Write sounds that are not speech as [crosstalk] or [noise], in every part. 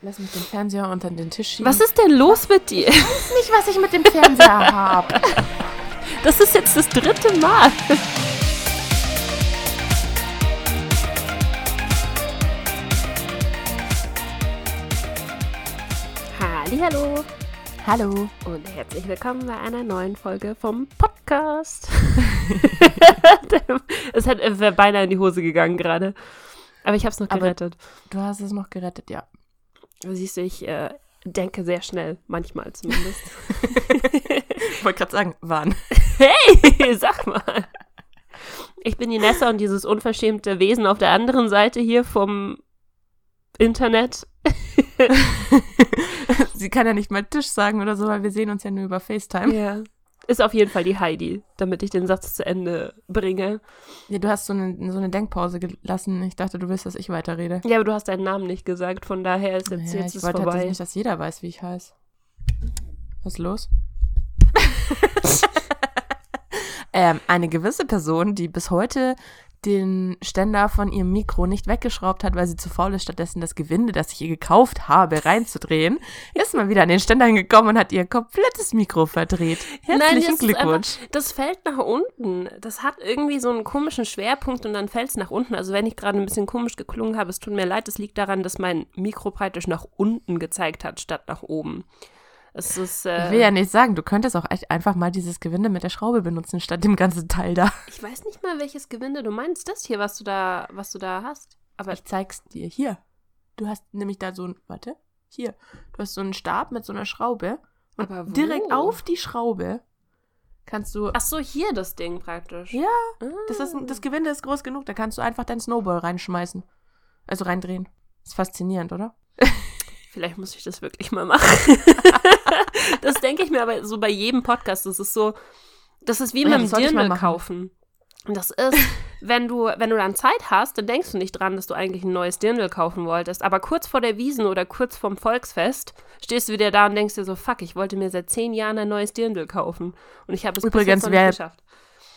Lass mich den Fernseher unter den Tisch schieben. Was ist denn los mit dir? Ich weiß nicht, was ich mit dem Fernseher habe. [laughs] Das ist jetzt das dritte Mal. Hallo Hallo. und herzlich willkommen bei einer neuen Folge vom Podcast. [laughs] es hat beinahe in die Hose gegangen gerade. Aber ich habe es noch Aber- gerettet. Du hast es noch gerettet, ja. Siehst du, ich äh, denke sehr schnell, manchmal zumindest. [laughs] [laughs] Ich wollte gerade sagen, wann? Hey, [laughs] sag mal. Ich bin die Nessa und dieses unverschämte Wesen auf der anderen Seite hier vom Internet. Sie kann ja nicht mal Tisch sagen oder so, weil wir sehen uns ja nur über FaceTime. Ja. Ist auf jeden Fall die Heidi, damit ich den Satz zu Ende bringe. Ja, du hast so eine, so eine Denkpause gelassen. Ich dachte, du willst, dass ich weiterrede. Ja, aber du hast deinen Namen nicht gesagt, von daher ist jetzt, Ja, jetzt ich ist wollte vorbei. nicht, dass jeder weiß, wie ich heiße. Was ist los? [laughs] ähm, eine gewisse Person, die bis heute den Ständer von ihrem Mikro nicht weggeschraubt hat, weil sie zu faul ist, stattdessen das Gewinde, das ich ihr gekauft habe, reinzudrehen, ist mal wieder an den Ständer hingekommen und hat ihr komplettes Mikro verdreht. Herzlichen Nein, Glückwunsch. Einfach, das fällt nach unten. Das hat irgendwie so einen komischen Schwerpunkt und dann fällt es nach unten. Also wenn ich gerade ein bisschen komisch geklungen habe, es tut mir leid, es liegt daran, dass mein Mikro praktisch nach unten gezeigt hat, statt nach oben. Es ist, äh, Ich will ja nicht sagen, du könntest auch echt einfach mal dieses Gewinde mit der Schraube benutzen, statt dem ganzen Teil da. [laughs] ich weiß nicht mal, welches Gewinde du meinst. Das hier, was du da, was du da hast. Aber Ich zeig's dir. Hier. Du hast nämlich da so ein, warte, hier. Du hast so einen Stab mit so einer Schraube. Und Aber wo? direkt auf die Schraube kannst du. ach so, hier das Ding praktisch. Ja, Ah. das, ist, das Gewinde ist groß genug. Da kannst du einfach deinen Snowball reinschmeißen. Also reindrehen. Ist faszinierend, oder? [laughs] Vielleicht muss ich das wirklich mal machen. [laughs] das denke ich mir aber so bei jedem Podcast. Das ist so, das ist wie Ja, mal Dirndl kaufen. Und Das ist, wenn du, wenn du dann Zeit hast, dann denkst du nicht dran, dass du eigentlich ein neues Dirndl kaufen wolltest. Aber kurz vor der Wiesen oder kurz vorm Volksfest stehst du wieder da und denkst dir so, fuck, ich wollte mir seit zehn Jahren ein neues Dirndl kaufen. Und ich habe es bis Übrigens, jetzt noch nicht geschafft.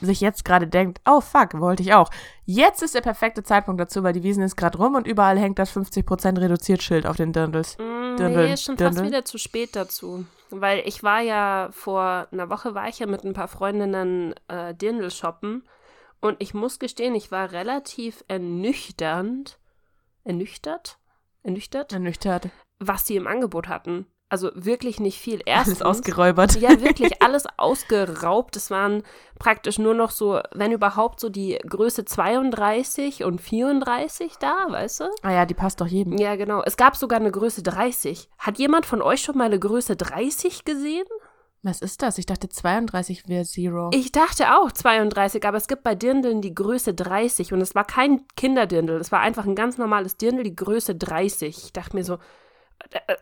Sich jetzt gerade denkt, oh fuck, wollte ich auch. Jetzt ist der perfekte Zeitpunkt dazu, weil die Wiesen ist gerade rum und überall hängt das 50% reduziert Schild auf den Dirndls. Mm, Dirndl, nee, ist schon fast Dirndl. wieder zu spät dazu. Weil ich war ja vor einer Woche war ich ja mit ein paar Freundinnen äh, Dirndl shoppen und ich muss gestehen, ich war relativ ernüchternd, ernüchtert, ernüchtert, Ernüchtert. was die im Angebot hatten. Also wirklich nicht viel. [laughs] Alles Erstens, ausgeräubert. ja, wirklich alles ausgeraubt. Es waren praktisch nur noch so, wenn überhaupt, so die Größe 32 und 34 da, weißt du? Ah ja, die passt doch jedem. Ja, genau. Es gab sogar eine Größe 30. Hat jemand von euch schon mal eine Größe 30 gesehen? Was ist das? Ich dachte 32 wäre Zero. Ich dachte auch 32, aber es gibt bei Dirndeln die Größe 30 und es war kein Kinderdirndl. Es war einfach ein ganz normales Dirndl, die Größe 30. Ich dachte mir so, äh, äh,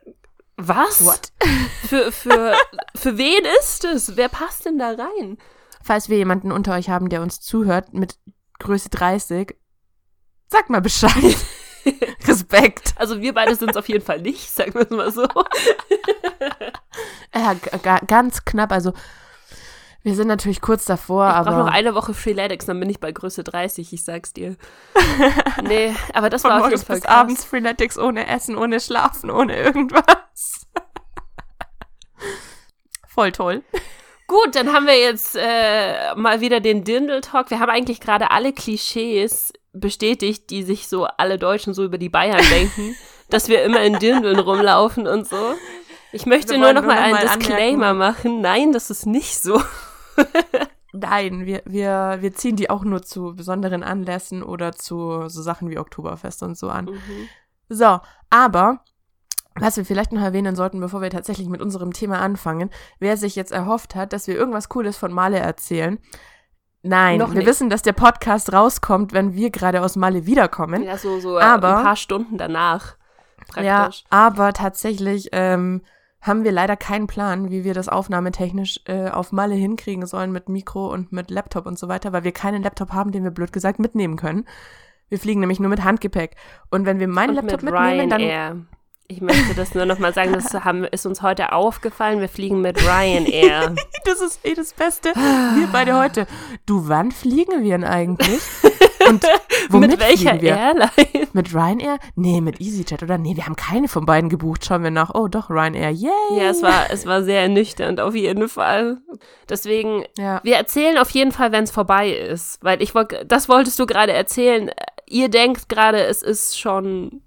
was? What? [laughs] Für, für, für wen ist es? Wer passt denn da rein? Falls wir jemanden unter euch haben, der uns zuhört mit Größe 30, sag mal Bescheid. [laughs] Respekt. Also wir beide sind es auf jeden Fall nicht, sagen wir es mal so. [laughs] Ja, ganz knapp. Also, wir sind natürlich kurz davor, Ich brauche aber noch eine Woche Freeletics, dann bin ich bei Größe 30, ich sag's dir. [laughs] nee, aber das von war auf jeden Fall bis krass. abends Freeletics ohne Essen, ohne Schlafen, ohne irgendwas. [laughs] Voll toll. Gut, dann haben wir jetzt äh, mal wieder den Dirndl-Talk. Wir haben eigentlich gerade alle Klischees bestätigt, die sich so alle Deutschen so über die Bayern [laughs] denken, dass wir immer in Dirndeln rumlaufen und so. Ich möchte nur noch nur mal noch einen mal Disclaimer machen. Nein, das ist nicht so. [laughs] Nein, wir, wir, wir ziehen die auch nur zu besonderen Anlässen oder zu so Sachen wie Oktoberfest und so an. So, aber was wir vielleicht noch erwähnen sollten, bevor wir tatsächlich mit unserem Thema anfangen, wer sich jetzt erhofft hat, dass wir irgendwas Cooles von Male erzählen. Nein, wir wissen, dass der Podcast rauskommt, wenn wir gerade aus Male wiederkommen. Ja, so, so äh, Aber- ein paar Stunden danach. Ja, Praktisch. aber tatsächlich ähm, haben wir leider keinen Plan, wie wir das aufnahmetechnisch äh, auf Malle hinkriegen sollen mit Mikro und mit Laptop und so weiter, weil wir keinen Laptop haben, den wir blöd gesagt mitnehmen können. Wir fliegen nämlich nur mit Handgepäck. Und wenn wir meinen Und Laptop mit mitnehmen, dann Ryanair. Ich möchte das nur nochmal sagen, das [laughs] haben, ist uns heute aufgefallen. Wir fliegen mit Ryanair. [laughs] das ist eh das Beste. Wir beide heute. Du, wann fliegen wir denn eigentlich? Und [laughs] womit mit welcher wir? Airline? Mit Ryanair? Nee, mit EasyJet oder? Nee, wir haben keine von beiden gebucht. Schauen wir nach. Oh, doch, Ryanair. Yay! Ja, es war, es war sehr ernüchternd auf jeden Fall. Deswegen, Ja. wir erzählen auf jeden Fall, wenn es vorbei ist. Weil ich wollte, das wolltest du gerade erzählen. Ihr denkt gerade, es ist schon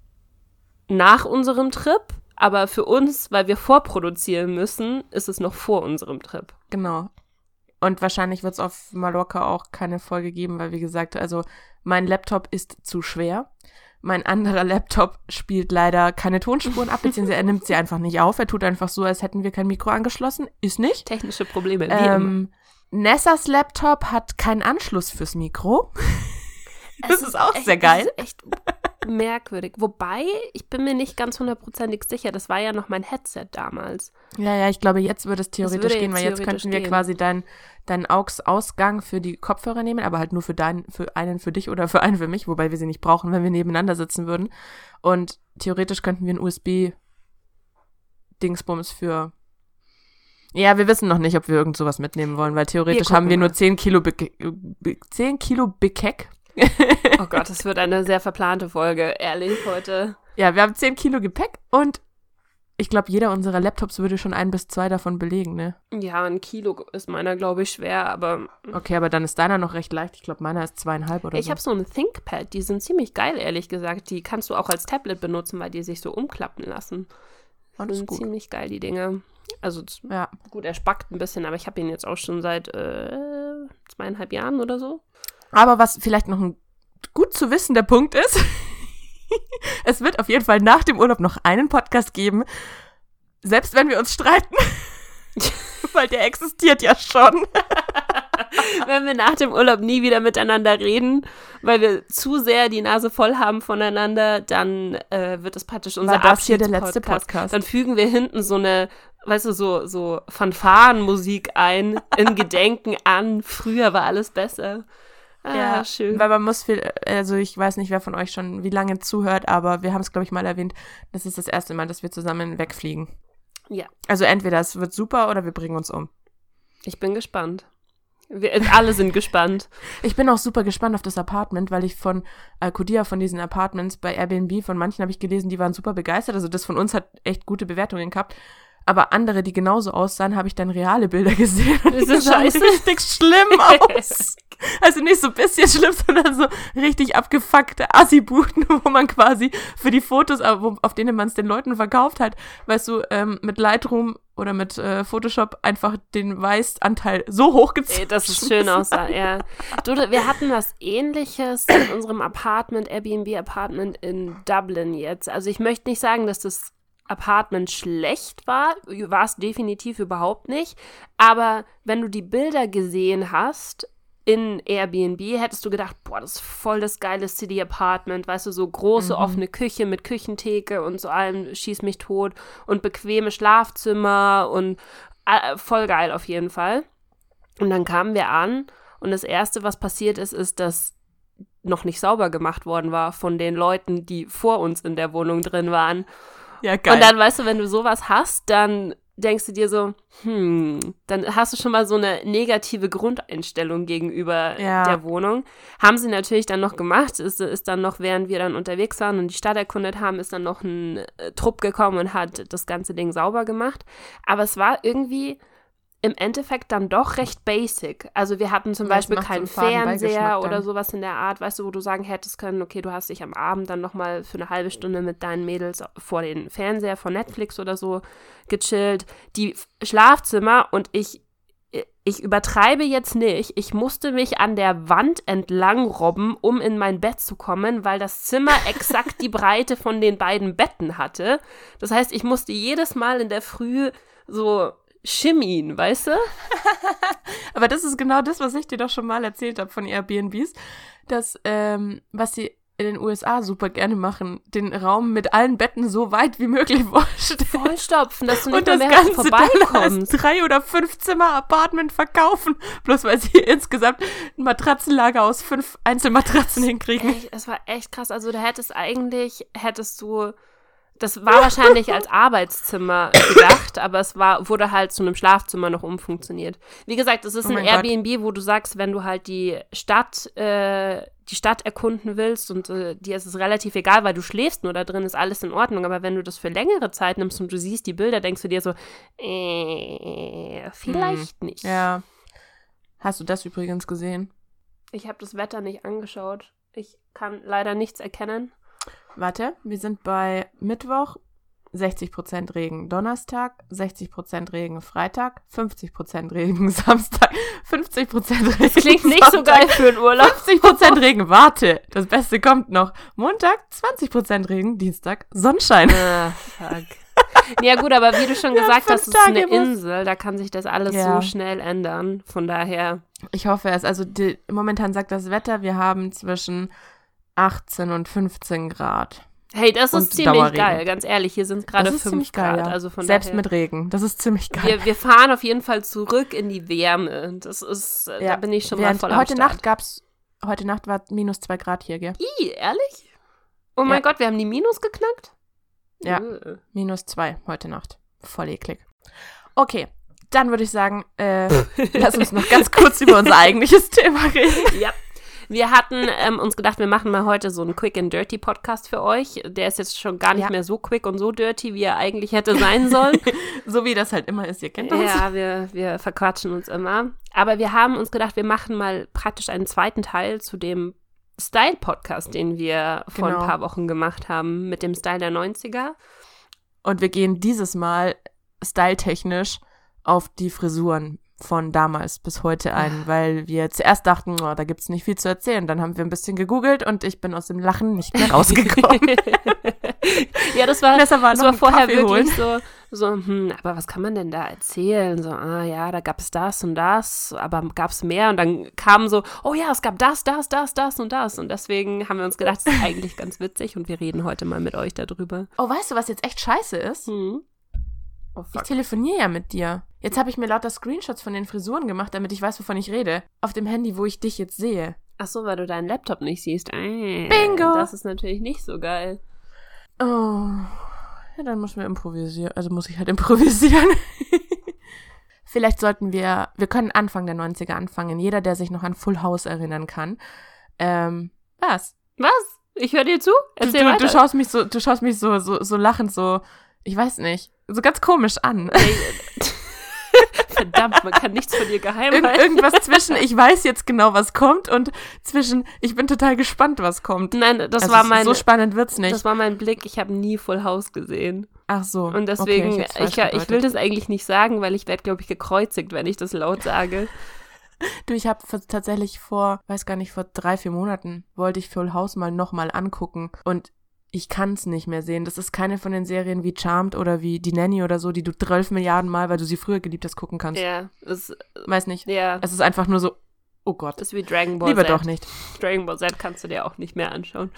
nach unserem Trip. Aber für uns, weil wir vorproduzieren müssen, ist es noch vor unserem Trip. Genau. Und wahrscheinlich wird es auf Mallorca auch keine Folge geben, weil, wie gesagt, also mein Laptop ist zu schwer. Mein anderer Laptop spielt leider keine Tonspuren ab, beziehungsweise er nimmt sie einfach nicht auf. Er tut einfach so, als hätten wir kein Mikro angeschlossen. Ist nicht. Technische Probleme. Ähm, Nessas Laptop hat keinen Anschluss fürs Mikro. [laughs] Das Es ist auch echt, sehr geil. Das ist echt merkwürdig. Wobei, ich bin mir nicht ganz hundertprozentig sicher. Das war ja noch mein Headset damals. Ja, ja, ich glaube, jetzt würde es theoretisch würde gehen, weil jetzt könnten wir gehen. quasi deinen dein AUX-Ausgang für die Kopfhörer nehmen, aber halt nur für deinen, für einen für dich oder für einen für mich, wobei wir sie nicht brauchen, wenn wir nebeneinander sitzen würden. Und theoretisch könnten wir ein USB-Dingsbums für. Ja, wir wissen noch nicht, ob wir irgend sowas mitnehmen wollen, weil theoretisch gucken haben wir nur mal. 10 Kilo, Be Be 10 Kilo Bekeck. [laughs] Oh Gott, das wird eine sehr verplante Folge, ehrlich, heute. Ja, wir haben 10 Kilo Gepäck und ich glaube, jeder unserer Laptops würde schon ein bis zwei davon belegen, ne? Ja, ein Kilo ist meiner, glaube ich, schwer, aber Okay, aber dann ist deiner noch recht leicht. Ich glaube, meiner ist zweieinhalb oder ich so. habe so ein ThinkPad, die sind ziemlich geil, ehrlich gesagt. Die kannst du auch als Tablet benutzen, weil die sich so umklappen lassen. Oh, das sind gut. ziemlich geil, die Dinge. Also Ja, gut, er spackt ein bisschen, aber ich habe ihn jetzt auch schon seit äh, zweieinhalb Jahren oder so. Aber was vielleicht noch ein gut zu wissen der Punkt ist, [laughs] es wird auf jeden Fall nach dem Urlaub noch einen Podcast geben, selbst wenn wir uns streiten, [laughs] weil der existiert ja schon. [laughs] Wenn wir nach dem Urlaub nie wieder miteinander reden, weil wir zu sehr die Nase voll haben voneinander, dann äh, wird das praktisch unser War das hier der letzte. Podcast? Dann fügen wir hinten so eine, weißt du, so, so Fanfarenmusik ein, in Gedenken an, früher war alles besser. Ah, schön. Weil man muss viel, also ich weiß nicht, wer von euch schon wie lange zuhört, aber wir haben es, glaube ich, mal erwähnt, das ist das erste Mal, dass wir zusammen wegfliegen. Ja. Also entweder es wird super oder wir bringen uns um. Ich bin gespannt. Wir alle sind gespannt. [laughs] Ich bin auch super gespannt auf das Apartment, weil ich von Alcudia, von diesen Apartments bei Airbnb, von manchen habe ich gelesen, die waren super begeistert. Also das von uns hat echt gute Bewertungen gehabt. Aber andere, die genauso aussahen, habe ich dann reale Bilder [laughs] gesehen. Und Ist das sahen scheiße? richtig schlimm [laughs] aus. Also nicht so ein bisschen schlimm, [laughs] sondern so richtig abgefuckte Assi-Buden, wo man quasi für die Fotos, wo, auf denen man es den Leuten verkauft hat, weißt du, ähm, mit Lightroom oder mit äh, Photoshop einfach den Weißanteil so hochgezogen. Dass es schön aussah, ja. Du, wir hatten was ähnliches in unserem Apartment, Airbnb-Apartment in Dublin jetzt. Also ich möchte nicht sagen, dass das Apartment schlecht war, war es definitiv überhaupt nicht. Aber wenn du die Bilder gesehen hast in Airbnb, hättest du gedacht, boah, das ist voll das geile City-Apartment, weißt du, so große offene Küche mit Küchentheke und so allem schieß mich tot und bequeme Schlafzimmer und äh, voll geil auf jeden Fall. Und dann kamen wir an und das Erste, was passiert ist, ist, dass noch nicht sauber gemacht worden war von den Leuten, die vor uns in der Wohnung drin waren. Ja, geil. Und dann, weißt du, wenn du sowas hast, dann denkst du dir so, hm, dann hast du schon mal so eine negative Grundeinstellung gegenüber Ja. der Wohnung. Haben sie natürlich dann noch gemacht, ist, ist dann noch, während wir dann unterwegs waren und die Stadt erkundet haben, ist dann noch ein äh, Trupp gekommen und hat das ganze Ding sauber gemacht. Aber es war irgendwie im Endeffekt dann doch recht basic. Also wir hatten zum Ja, Beispiel keinen Fernseher oder sowas in der Art, weißt du, wo du sagen hättest können, okay, du hast dich am Abend dann nochmal für eine halbe Stunde mit deinen Mädels vor den Fernseher von Netflix oder so gechillt. Die Schlafzimmer und ich, ich übertreibe jetzt nicht, ich musste mich an der Wand entlang robben, um in mein Bett zu kommen, weil das Zimmer [laughs] exakt die Breite von den beiden Betten hatte. Das heißt, ich musste jedes Mal in der Früh so shimmien, weißt du? [laughs] Aber das ist genau das, was ich dir doch schon mal erzählt habe von Airbnbs, dass, ähm, was sie in den USA super gerne machen, den Raum mit allen Betten so weit wie möglich [laughs] vorstellen. Vollstopfen, dass du nicht Und das mehr, Ganze dann als vorbeikommst. drei oder fünf Zimmer Apartment verkaufen, bloß weil sie [laughs] insgesamt ein Matratzenlager aus fünf Einzelmatratzen hinkriegen. Echt, es war echt krass. Also du hättest eigentlich, hättest du Das war wahrscheinlich als Arbeitszimmer gedacht, aber es war, wurde halt zu einem Schlafzimmer noch umfunktioniert. Wie gesagt, es ist Oh ein mein Gott. Airbnb, wo du sagst, wenn du halt die Stadt, äh, die Stadt erkunden willst und äh, dir ist es relativ egal, weil du schläfst nur da drin, ist alles in Ordnung. Aber wenn du das für längere Zeit nimmst und du siehst die Bilder, denkst du dir so, äh, vielleicht nicht. Hm. Ja. Hast du das übrigens gesehen? Ich habe das Wetter nicht angeschaut. Ich kann leider nichts erkennen. Warte, wir sind bei Mittwoch 60% Regen, Donnerstag 60% Regen, Freitag 50% Regen, [laughs] Samstag 50% Regen. Klingt nicht so Sonntag geil für einen Urlaub. 50% Regen, warte, das Beste kommt noch. Montag 20% Regen, Dienstag Sonnenschein. Ah, fuck. Ja gut, aber wie du schon Ja, gesagt fünf hast, es ist eine Tage Insel, da kann sich das alles Ja. so schnell ändern. Von daher, Ich hoffe es. Also die, momentan sagt das Wetter, wir haben zwischen 18 und 15 Grad. hey, das ist ziemlich Dauerregen. geil, ganz ehrlich. Hier sind es gerade das ist 5 ziemlich geil, Grad. ja. Also von Selbst daher, mit Regen. Das ist ziemlich geil. wir, wir fahren auf jeden Fall zurück in die Wärme. Das ist, äh, da Ja, bin ich schon Während mal voll heute. Nacht gab's, heute Nacht war minus 2 Grad hier, gell? Ih, ehrlich? Oh mein Ja. Gott, wir haben die Minus geknackt? Ja. Äh. Minus 2 heute Nacht. Voll eklig. Okay, dann würde ich sagen, äh, [laughs] lass uns noch ganz kurz über unser eigentliches Thema reden. Ja. Wir hatten ähm, uns gedacht, wir machen mal heute so einen Quick and Dirty Podcast für euch. Der ist jetzt schon gar nicht Ja. mehr so quick und so dirty, wie er eigentlich hätte sein sollen. [laughs] So wie das halt immer ist, ihr kennt das. ja, wir, wir verquatschen uns immer. Aber wir haben uns gedacht, wir machen mal praktisch einen zweiten Teil zu dem Style-Podcast, den wir vor Genau. ein paar Wochen gemacht haben, mit dem Style der 90er. Und wir gehen dieses Mal styletechnisch auf die Frisuren von damals bis heute ein, weil wir zuerst dachten, oh, da gibt's nicht viel zu erzählen. Dann haben wir ein bisschen gegoogelt und ich bin aus dem Lachen nicht mehr [laughs] rausgekommen. [laughs] ja, das war, Vanessa war das war vorher Kaffee holen. wirklich so, so, hm, aber was kann man denn da erzählen? So, ah ja, da gab es das und das, aber gab es mehr und dann kam so, oh ja, es gab das, das, das, das und das. Und deswegen haben wir uns gedacht, das ist eigentlich ganz witzig und wir reden heute mal mit euch darüber. Oh, weißt du, was jetzt echt scheiße ist? Hm. Oh, Ich telefoniere ja mit dir. Jetzt habe ich mir lauter Screenshots von den Frisuren gemacht, damit ich weiß, wovon ich rede. Auf dem Handy, wo ich dich jetzt sehe. Ach so, weil du deinen Laptop nicht siehst. Äh, Bingo. Das ist natürlich nicht so geil. Oh. Ja, dann müssen wir improvisieren. Also muss ich halt [laughs] improvisieren. Vielleicht sollten wir, wir können Anfang der 90er anfangen. Jeder, der sich noch an Full House erinnern kann. Ähm, was? Was? Ich höre dir zu? Du, Erzähl du, weiter. du schaust mich so, du schaust mich so, so, so lachend, so, ich weiß nicht, so ganz komisch an. [laughs] [laughs] Verdammt, man kann nichts von dir geheim halten. irgendwas zwischen, ich weiß jetzt genau, was kommt und zwischen, ich bin total gespannt, was kommt. Nein, das Also war mein, So spannend wird's nicht. das war mein Blick. Ich habe nie Full House gesehen. Ach so. Und deswegen, okay, ich, ich, ich, will das eigentlich nicht sagen, weil ich werde, glaube ich, gekreuzigt, wenn ich das laut sage. [laughs] Du, ich habe tatsächlich vor, weiß gar nicht, vor drei, vier Monaten wollte ich Full House mal nochmal angucken und ich kann es nicht mehr sehen. Das ist keine von den Serien wie Charmed oder wie Die Nanny oder so, die du 12 Milliarden Mal, weil du sie früher geliebt hast, gucken kannst. Ja, das, Weiß nicht. ja, Es ist einfach nur so, oh Gott. das ist wie Dragon Ball Lieber Z. doch nicht. Dragon Ball Z kannst du dir auch nicht mehr anschauen.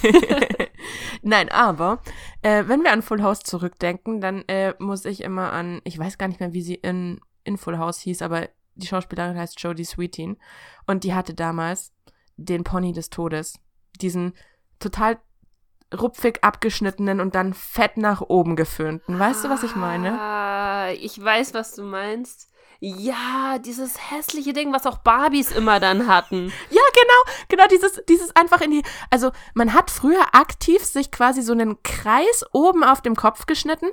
[laughs] Nein, aber äh, wenn wir an Full House zurückdenken, dann äh, muss ich immer an, ich weiß gar nicht mehr, wie sie in, in Full House hieß, aber die Schauspielerin heißt Jodie Sweetin und die hatte damals den Pony des Todes. Diesen total rupfig abgeschnittenen und dann fett nach oben geföhnten. Weißt du, was ich meine? Ah, ich weiß, was du meinst. Ja, dieses hässliche Ding, was auch Barbies immer dann hatten. Ja, genau, genau, dieses, dieses einfach in die, also man hat früher aktiv sich quasi so einen Kreis oben auf dem Kopf geschnitten,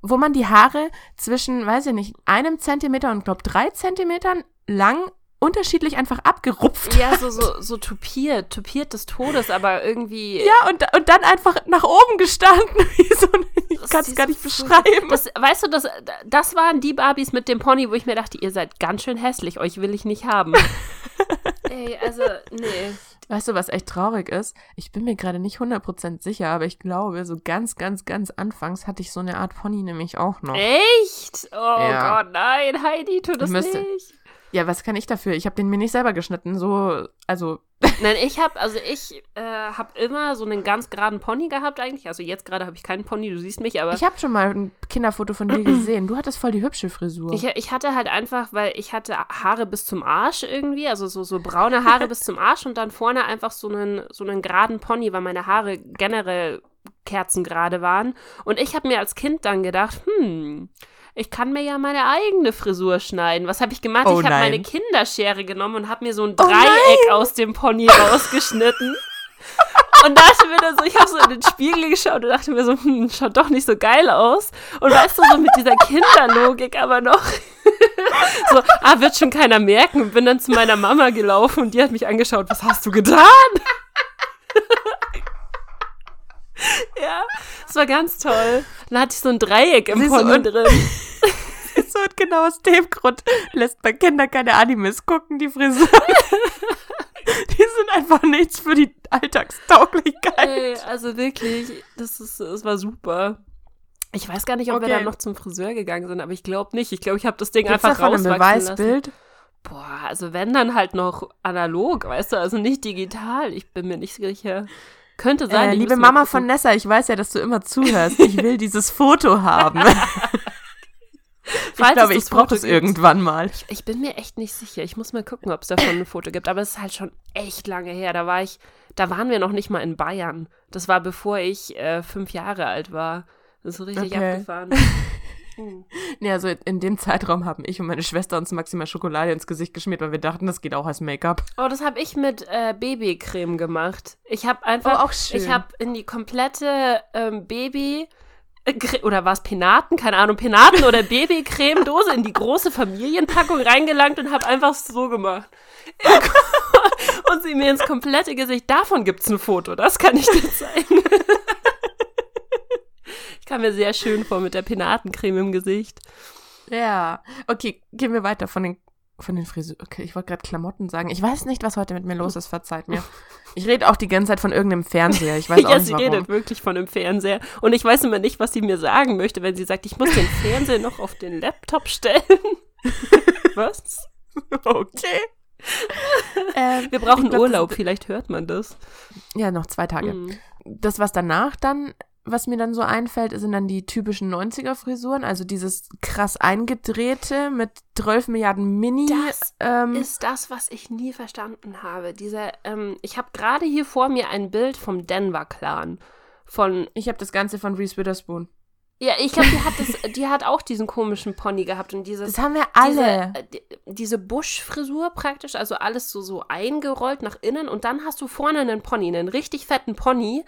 wo man die Haare zwischen, weiß ich nicht, einem Zentimeter und glaub drei Zentimetern lang unterschiedlich einfach abgerupft. Ja, so, so, so tupiert, tupiert des Todes, aber irgendwie. Ja, und, und dann einfach nach oben gestanden, [laughs] so ein, ich Das kann es gar nicht beschreiben. Das, weißt du, das, das waren die Barbies mit dem Pony, wo ich mir dachte, ihr seid ganz schön hässlich, euch will ich nicht haben. [laughs] Ey, also, nee. Weißt du, was echt traurig ist? Ich bin mir gerade nicht 100% sicher, aber ich glaube, so ganz, ganz, ganz anfangs hatte ich so eine Art Pony nämlich auch noch. Echt? Oh Ja. Gott, nein, Heidi, tu das Müsste- nicht. Ja, was kann ich dafür? Ich habe den mir nicht selber geschnitten, so, also, [laughs] Nein, ich habe, also ich äh, habe immer so einen ganz geraden Pony gehabt eigentlich. Also jetzt gerade habe ich keinen Pony, du siehst mich, aber ich habe schon mal ein Kinderfoto von dir [clears throat] gesehen. Du hattest voll die hübsche Frisur. ich, ich hatte halt einfach, weil ich hatte Haare bis zum Arsch irgendwie, also so, so braune Haare [laughs] bis zum Arsch und dann vorne einfach so einen, so einen geraden Pony, weil meine Haare generell Kerzen gerade waren. Und ich habe mir als Kind dann gedacht, hm, ich kann mir ja meine eigene Frisur schneiden. Was habe ich gemacht? Oh ich habe meine Kinderschere genommen und habe mir so ein Oh Dreieck aus dem Pony [laughs] rausgeschnitten. Und dachte mir dann so, ich habe so in den Spiegel geschaut und dachte mir so, hm, schaut doch nicht so geil aus. Und weißt du, so mit dieser Kinderlogik aber noch. [laughs] so, ah, wird schon keiner merken. Und bin dann zu meiner Mama gelaufen und die hat mich angeschaut, was hast du getan? [laughs] [laughs] ja, das war ganz toll. Dann hatte ich so ein Dreieck im Pony drin. [laughs] So und genau aus dem Grund lässt man Kinder keine Animes gucken, die Frisuren. [laughs] die sind einfach nichts für die Alltagstauglichkeit. Ey, also wirklich, das, ist, das war super. Ich weiß gar nicht, ob wir Okay. dann noch zum Friseur gegangen sind, aber ich glaube nicht. Ich glaube, ich habe das Ding Gibt's einfach davon ein rauswachsen lassen. Beweisbild? Boah, also wenn dann halt noch analog, weißt du, also nicht digital. Ich bin mir nicht sicher. Könnte sein. Äh, ich liebe Mama von Nessa, ich weiß ja, dass du immer zuhörst. [laughs] Ich will dieses Foto haben. [laughs] ich glaube, es ich brauche gibt. irgendwann mal. Ich bin mir echt nicht sicher. Ich muss mal gucken, ob es davon ein Foto gibt. Aber es ist halt schon echt lange her. Da war ich, da waren wir noch nicht mal in Bayern. Das war bevor ich äh, fünf Jahre alt war. Das ist richtig Okay. abgefahren. [laughs] Hm. Nee, also in dem Zeitraum haben ich und meine Schwester uns maximal Schokolade ins Gesicht geschmiert, weil wir dachten, das geht auch als Make-up. Oh, das habe ich mit äh, Babycreme gemacht. Ich habe einfach, Oh, auch schön. ich habe in die komplette ähm, Baby äh, oder war es Penaten, keine Ahnung, Penaten oder Babycreme-Dose in die große Familienpackung reingelangt und habe einfach so gemacht. [laughs] und sie mir ins komplette Gesicht. Davon gibt's ein Foto, das kann ich dir zeigen. [laughs] kam mir sehr schön vor mit der Penatencreme im Gesicht. Ja. Okay, gehen wir weiter von den von den Frisuren. Okay, ich wollte gerade Klamotten sagen. Ich weiß nicht, was heute mit mir los ist, verzeiht mir. Ich rede auch die ganze Zeit von irgendeinem Fernseher. Ich weiß [laughs] auch ja, nicht sie warum. redet wirklich von dem Fernseher. Und ich weiß immer nicht, was sie mir sagen möchte, wenn sie sagt, ich muss den Fernseher noch auf den Laptop stellen. [laughs] was? Okay. ähm, Wir brauchen glaub, Urlaub, vielleicht hört man das. ja, noch zwei Tage. Mhm. Das, was danach dann, was mir dann so einfällt, sind dann die typischen 90er-Frisuren. Also dieses krass eingedrehte mit 12 Milliarden Mini. Das ähm, Ist das, was ich nie verstanden habe. Dieser, ähm, ich habe gerade hier vor mir ein Bild vom Denver Clan. Von, ich habe das Ganze von Reese Witherspoon. ja, ich glaube, die hat das, die hat auch diesen komischen Pony gehabt und dieses, Das haben wir alle. Diese, äh, die- diese Buschfrisur praktisch, also alles so, so eingerollt nach innen und dann hast du vorne einen Pony, einen richtig fetten Pony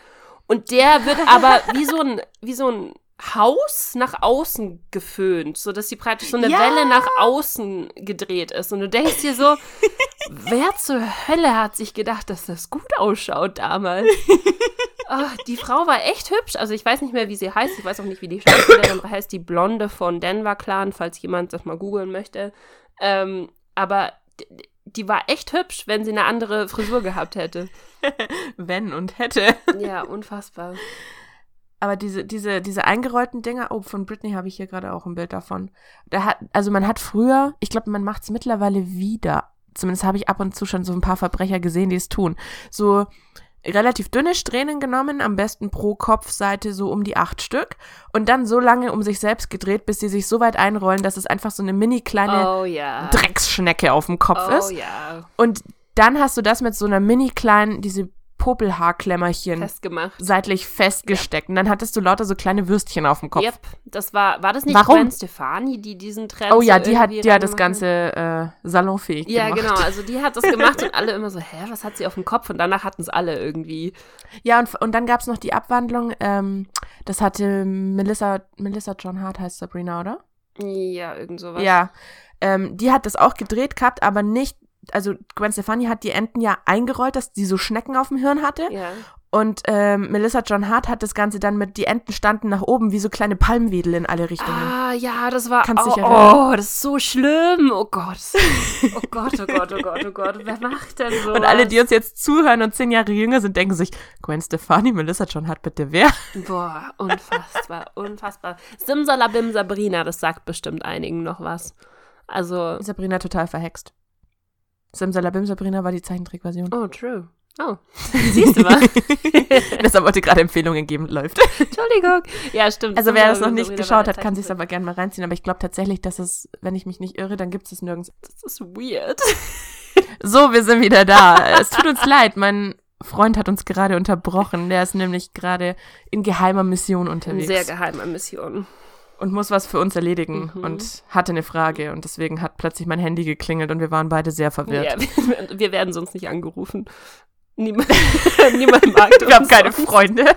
und der wird aber [laughs] wie so ein, wie so ein Haus nach außen geföhnt, sodass sie praktisch so eine Ja. Welle nach außen gedreht ist und du denkst dir so, [laughs] wer zur Hölle hat sich gedacht, dass das gut ausschaut damals? [laughs] Ah, die Frau war echt hübsch. Also ich weiß nicht mehr, wie sie heißt. Ich weiß auch nicht, wie die Schauspielerin [coughs] heißt. Die Blonde von Denver Clan, falls jemand das mal googeln möchte. Ähm, aber die war echt hübsch, wenn sie eine andere Frisur gehabt hätte. [laughs] Wenn und hätte. Ja, unfassbar. Aber diese, diese, diese eingerollten Dinger, oh, von Britney habe ich hier gerade auch ein Bild davon. Da hat, also man hat früher, ich glaube, man macht es mittlerweile wieder. Zumindest habe ich ab und zu schon so ein paar Verbrecher gesehen, die es tun. So relativ dünne Strähnen genommen, am besten pro Kopfseite so um die acht Stück. Und dann so lange um sich selbst gedreht, bis sie sich so weit einrollen, dass es einfach so eine mini kleine Oh ja. Drecksschnecke auf dem Kopf oh ist. ja. Und dann hast du das mit so einer mini kleinen, diese Popelhaarklemmerchen Festgemacht. seitlich festgesteckt. Und dann hattest du lauter so kleine Würstchen auf dem Kopf. Yep, das war, war das nicht Warum? Gwen Stefani, die diesen Trend Oh ja, die hat, die hat das? Ganze äh, salonfähig Ja, gemacht. genau. Also die hat das gemacht [laughs] und alle immer so, hä, was hat sie auf dem Kopf? Und danach hatten es alle irgendwie. Ja, und, und dann gab's noch die Abwandlung, ähm, das hatte Melissa, Melissa John Hart heißt Sabrina, oder? Ja, irgend sowas. Ja. Ähm, die hat das auch gedreht gehabt, aber nicht, also Gwen Stefani hat die Enten ja eingerollt, dass die so Schnecken auf dem Hirn hatte. Ja. Und ähm, Melissa John Hart hat das Ganze dann mit, die Enten standen nach oben wie so kleine Palmwedel in alle Richtungen. Ah, ja, das war. Kannst oh, oh, das ist so schlimm. Oh Gott. Oh Gott, oh Gott, oh Gott, oh Gott. Wer macht denn so? [laughs] Und alle, die uns jetzt zuhören und zehn Jahre jünger sind, denken sich, Gwen Stefani, Melissa John Hart, bitte wer? Boah, unfassbar, unfassbar. Simsalabim Sabrina, das sagt bestimmt einigen noch was. Also. Sabrina total verhext. Simsalabim Sabrina war die Zeichentrickversion. Oh, true. Oh, [laughs] siehst du mal. [laughs] Deshalb wollte gerade Empfehlungen geben, läuft. [laughs] Entschuldigung. Ja, stimmt. Also wer das noch nicht Sabrina geschaut hat, kann sich aber gerne mal reinziehen. Aber ich glaube tatsächlich, dass es, wenn ich mich nicht irre, dann gibt es es nirgends. Das ist weird. So, wir sind wieder da. es tut uns leid, mein Freund hat uns gerade unterbrochen. Der ist nämlich gerade in geheimer Mission In unterwegs sehr geheimer Mission. Und muss was für uns erledigen Mhm. und hatte eine Frage und deswegen hat plötzlich mein Handy geklingelt und wir waren beide sehr verwirrt. Ja, [laughs] wir, wir werden sonst nicht angerufen. Niemand, [laughs] niemand mag uns. Wir haben keine sonst. Freunde. [laughs]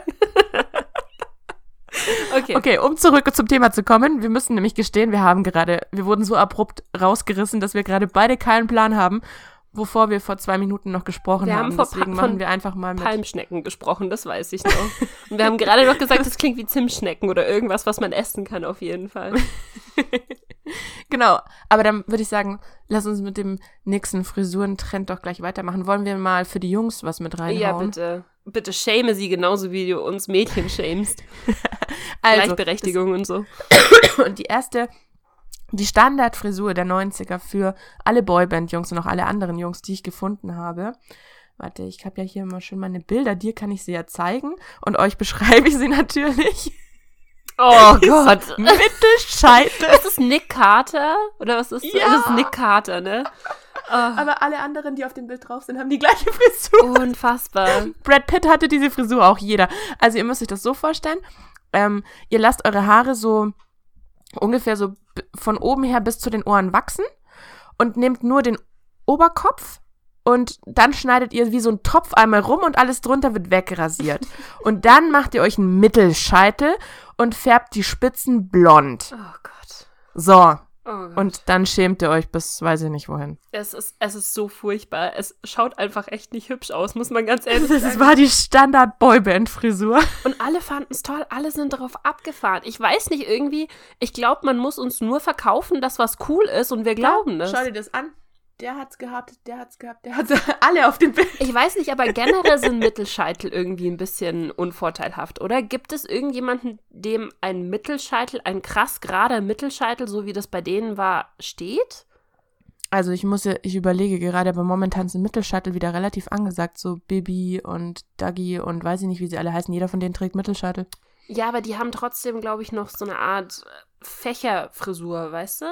Okay. Okay, um zurück zum Thema zu kommen, wir müssen nämlich gestehen, wir haben gerade, wir wurden so abrupt rausgerissen, dass wir gerade beide keinen Plan haben, wovor wir vor zwei Minuten noch gesprochen Wir haben. haben Deswegen machen wir einfach mal mit. Palmschnecken gesprochen, das weiß ich noch. Und wir haben gerade noch gesagt, das klingt wie Zimtschnecken oder irgendwas, was man essen kann, auf jeden Fall. [laughs] Genau, aber dann würde ich sagen, lass uns mit dem nächsten Frisurentrend doch gleich weitermachen. Wollen wir mal für die Jungs was mit reinhauen? Ja, bitte. Bitte shame sie genauso, wie du uns Mädchen shamest. [laughs] Also, Gleichberechtigung und so. [coughs] Und die erste, die Standardfrisur der 90er für alle Boyband-Jungs und auch alle anderen Jungs, die ich gefunden habe. Warte, ich habe ja hier immer schon meine Bilder. Dir kann ich sie ja zeigen und euch [laughs] beschreibe ich sie natürlich. Oh [laughs] Gott. Mittelscheitel. Ist das Nick Carter? Oder was ist das? Ja. Das ist Nick Carter, ne? Ah, Aber alle anderen, die auf dem Bild drauf sind, haben die gleiche Frisur. unfassbar. Brad Pitt hatte diese Frisur auch jeder. Also ihr müsst euch das so vorstellen. Ähm, ihr lasst eure Haare so ungefähr so von oben her bis zu den Ohren wachsen und nehmt nur den Oberkopf und dann schneidet ihr wie so ein Topf einmal rum und alles drunter wird wegrasiert. [laughs] und dann macht ihr euch einen Mittelscheitel und färbt die Spitzen blond. Oh Gott. So. Oh. Und dann schämt ihr euch bis weiß ich nicht wohin. es ist, es ist so furchtbar. Es schaut einfach echt nicht hübsch aus, muss man ganz ehrlich sagen. war die Standard-Boyband-Frisur. Und alle fanden es toll, alle sind darauf abgefahren. Ich weiß nicht, irgendwie, ich glaube, man muss uns nur verkaufen, dass was cool ist und wir glauben es. Schau dir das an. Der hat's gehabt, der hat's gehabt, der hat's [laughs] alle auf dem Bild. Ich weiß nicht, aber generell sind Mittelscheitel irgendwie ein bisschen unvorteilhaft, oder? Gibt es irgendjemanden, dem ein Mittelscheitel, ein krass gerader Mittelscheitel, so wie das bei denen war, steht? Also ich muss ja, ich überlege gerade, aber momentan sind Mittelscheitel wieder relativ angesagt. So Bibi und Dagi und weiß ich nicht, wie sie alle heißen. Jeder von denen trägt Mittelscheitel. Ja, aber die haben trotzdem, glaube ich, noch so eine Art Fächerfrisur, weißt du?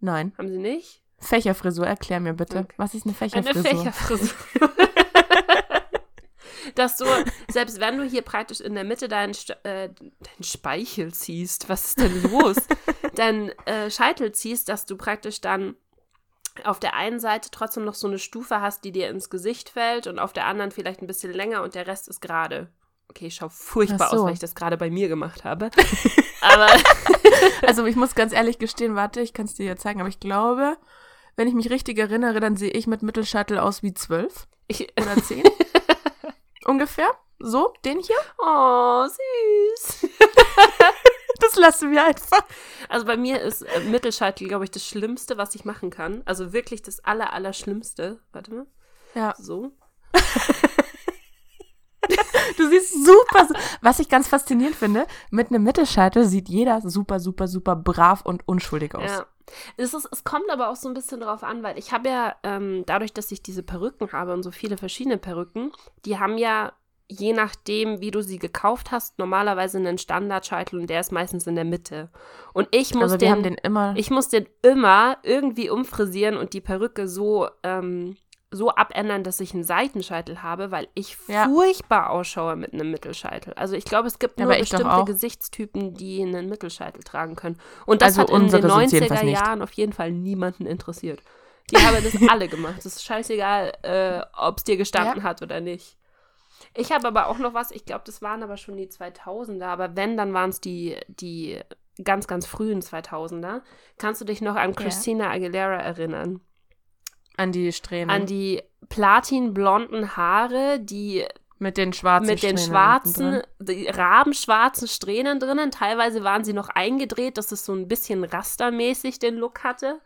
Nein. Haben sie nicht? Fächerfrisur, erklär mir bitte. Okay. Was ist eine Eine Fächerfrisur? Fächerfrisur. [laughs] Dass du, selbst wenn du hier praktisch in der Mitte deinen, äh, deinen Speichel ziehst, was ist denn los? [laughs] deinen äh, Scheitel ziehst, dass du praktisch dann auf der einen Seite trotzdem noch so eine Stufe hast, die dir ins Gesicht fällt und auf der anderen vielleicht ein bisschen länger und der Rest ist gerade. Okay, ich schaue furchtbar so. aus, weil ich das gerade bei mir gemacht habe. [laughs] Aber Also ich muss ganz ehrlich gestehen, warte, ich kann es dir ja zeigen, aber ich glaube, wenn ich mich richtig erinnere, dann sehe ich mit Mittelscheitel aus wie zwölf ich. oder zehn. [laughs] Ungefähr. So, den hier. Oh, süß. [laughs] Das lassen wir einfach. Also bei mir ist äh, Mittelscheitel, glaube ich, das Schlimmste, was ich machen kann. Also wirklich das aller, aller Schlimmste. Warte mal. Ja. So. [laughs] Du siehst super. su- Was ich ganz faszinierend finde, mit einem Mittelscheitel sieht jeder super, super, super brav und unschuldig aus. Ja. Es, ist, es kommt aber auch so ein bisschen drauf an, weil ich habe ja, ähm, dadurch, dass ich diese Perücken habe und so viele verschiedene Perücken, die haben ja, je nachdem, wie du sie gekauft hast, normalerweise einen Standardscheitel und der ist meistens in der Mitte. Und ich muss, also den, den immer. ich muss den immer irgendwie umfrisieren und die Perücke so, ähm, so abändern, dass ich einen Seitenscheitel habe, weil ich Ja. furchtbar ausschaue mit einem Mittelscheitel. Also ich glaube, es gibt Ja, nur bestimmte. Gesichtstypen, die einen Mittelscheitel tragen können. Und das Also hat in den unsere sind's jedenfalls 90er nicht. Jahren auf jeden Fall niemanden interessiert. Die haben das [laughs] alle gemacht. Es ist scheißegal, äh, ob es dir gestanden hat oder nicht. Ich habe aber auch noch was, ich glaube, das waren aber schon die 2000er, aber wenn, dann waren es die, die ganz, ganz frühen 2000er. Kannst du dich noch an Christina Aguilera erinnern? An die Strähnen. An die platinblonden Haare, die mit den schwarzen mit den Strähnen schwarzen, die rabenschwarzen Strähnen drinnen. Teilweise waren sie noch eingedreht, dass es so ein bisschen rastermäßig den Look hatte.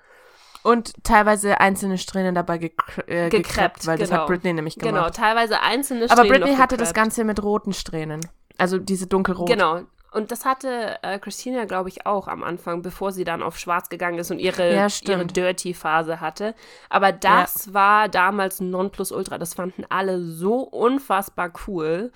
Und teilweise einzelne Strähnen dabei gekr äh, Gekreppt, gekreppt, weil das genau. hat Britney nämlich Genau, gemacht. teilweise einzelne Aber Strähnen Britney noch hatte das gekreppt. Ganze mit roten Strähnen. Also diese dunkelrot. Genau. Und das hatte äh, Christina, glaube ich, auch am Anfang, bevor sie dann auf schwarz gegangen ist und ihre, Ja, ihre. Dirty-Phase hatte. Aber das war damals Nonplusultra. Das fanden alle so unfassbar cool.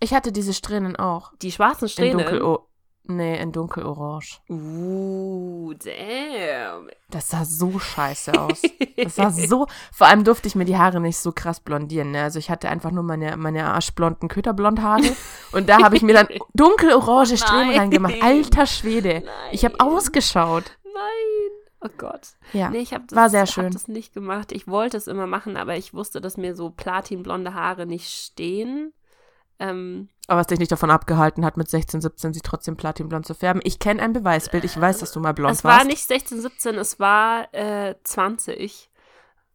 Ich hatte diese Strähnen auch. Die schwarzen In Strähnen. dunkel. Oh. Nee, in dunkelorange. Uh, damn. Das sah so scheiße aus. Das sah so. Vor allem durfte ich mir die Haare nicht so krass blondieren. Ne? Also ich hatte einfach nur meine, meine arschblonden Köterblondhaare. [laughs] Und da habe ich mir dann dunkelorange Strähnen Nein. reingemacht. Alter Schwede. Ich habe Nein. ausgeschaut. Nein. Oh Gott. Ja. Nee, ich habe das, war sehr hab schön. das nicht gemacht. Ich wollte es immer machen, aber ich wusste, dass mir so platinblonde Haare nicht stehen. Ähm, Aber was dich nicht davon abgehalten hat, mit 16, 17 sie trotzdem platinblond zu färben. Ich kenne ein Beweisbild. Ich weiß, dass du mal blond es war warst. nicht 16, 17, es war äh, 20.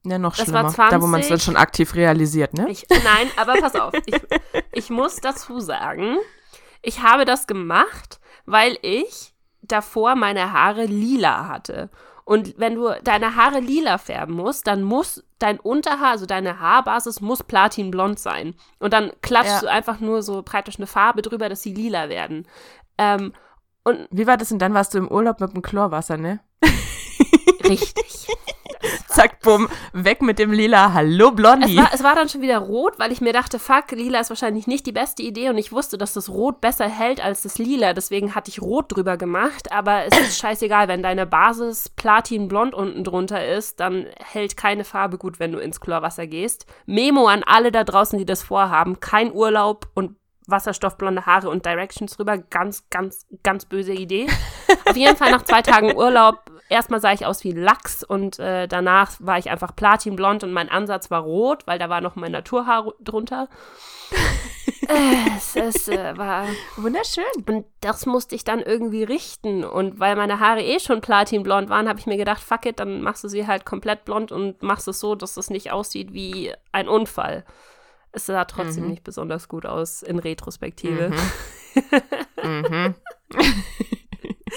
ja, noch das war schlimmer. Da, wo man es dann 20. schon aktiv realisiert, ne? Ich, nein, aber pass auf. Ich, [laughs] ich muss dazu sagen, ich habe das gemacht, weil ich davor meine Haare lila hatte. Und wenn du deine Haare lila färben musst, dann muss dein Unterhaar, also deine Haarbasis, muss platinblond sein. Und dann klatschst Ja. du einfach nur so praktisch eine Farbe drüber, dass sie lila werden. Ähm, und Wie war das denn dann? Warst du im Urlaub mit dem Chlorwasser, ne? [laughs] richtig. Zack, bumm, weg mit dem Lila. Hallo, Es Blondie. war, es war dann schon wieder rot, weil ich mir dachte, fuck, lila ist wahrscheinlich nicht die beste Idee und ich wusste, dass das Rot besser hält als das Lila. Deswegen hatte ich Rot drüber gemacht, aber es ist [coughs] scheißegal, wenn deine Basis platinblond unten drunter ist, dann hält keine Farbe gut, wenn du ins Chlorwasser gehst. Memo an alle da draußen, die das vorhaben, kein Urlaub und wasserstoffblonde Haare und Directions drüber. Ganz, ganz, ganz böse Idee. [laughs] Auf jeden Fall nach zwei Tagen Urlaub. Erstmal sah ich aus wie Lachs und äh, danach war ich einfach platinblond und mein Ansatz war rot, weil da war noch mein Naturhaar drunter. [laughs] Es es äh, war. Wunderschön. Und das musste ich dann irgendwie richten. Und weil meine Haare eh schon platinblond waren, habe ich mir gedacht, fuck it, dann machst du sie halt komplett blond und machst es so, dass es nicht aussieht wie ein Unfall. Es sah trotzdem Mhm. nicht besonders gut aus in Retrospektive. Mhm. [laughs]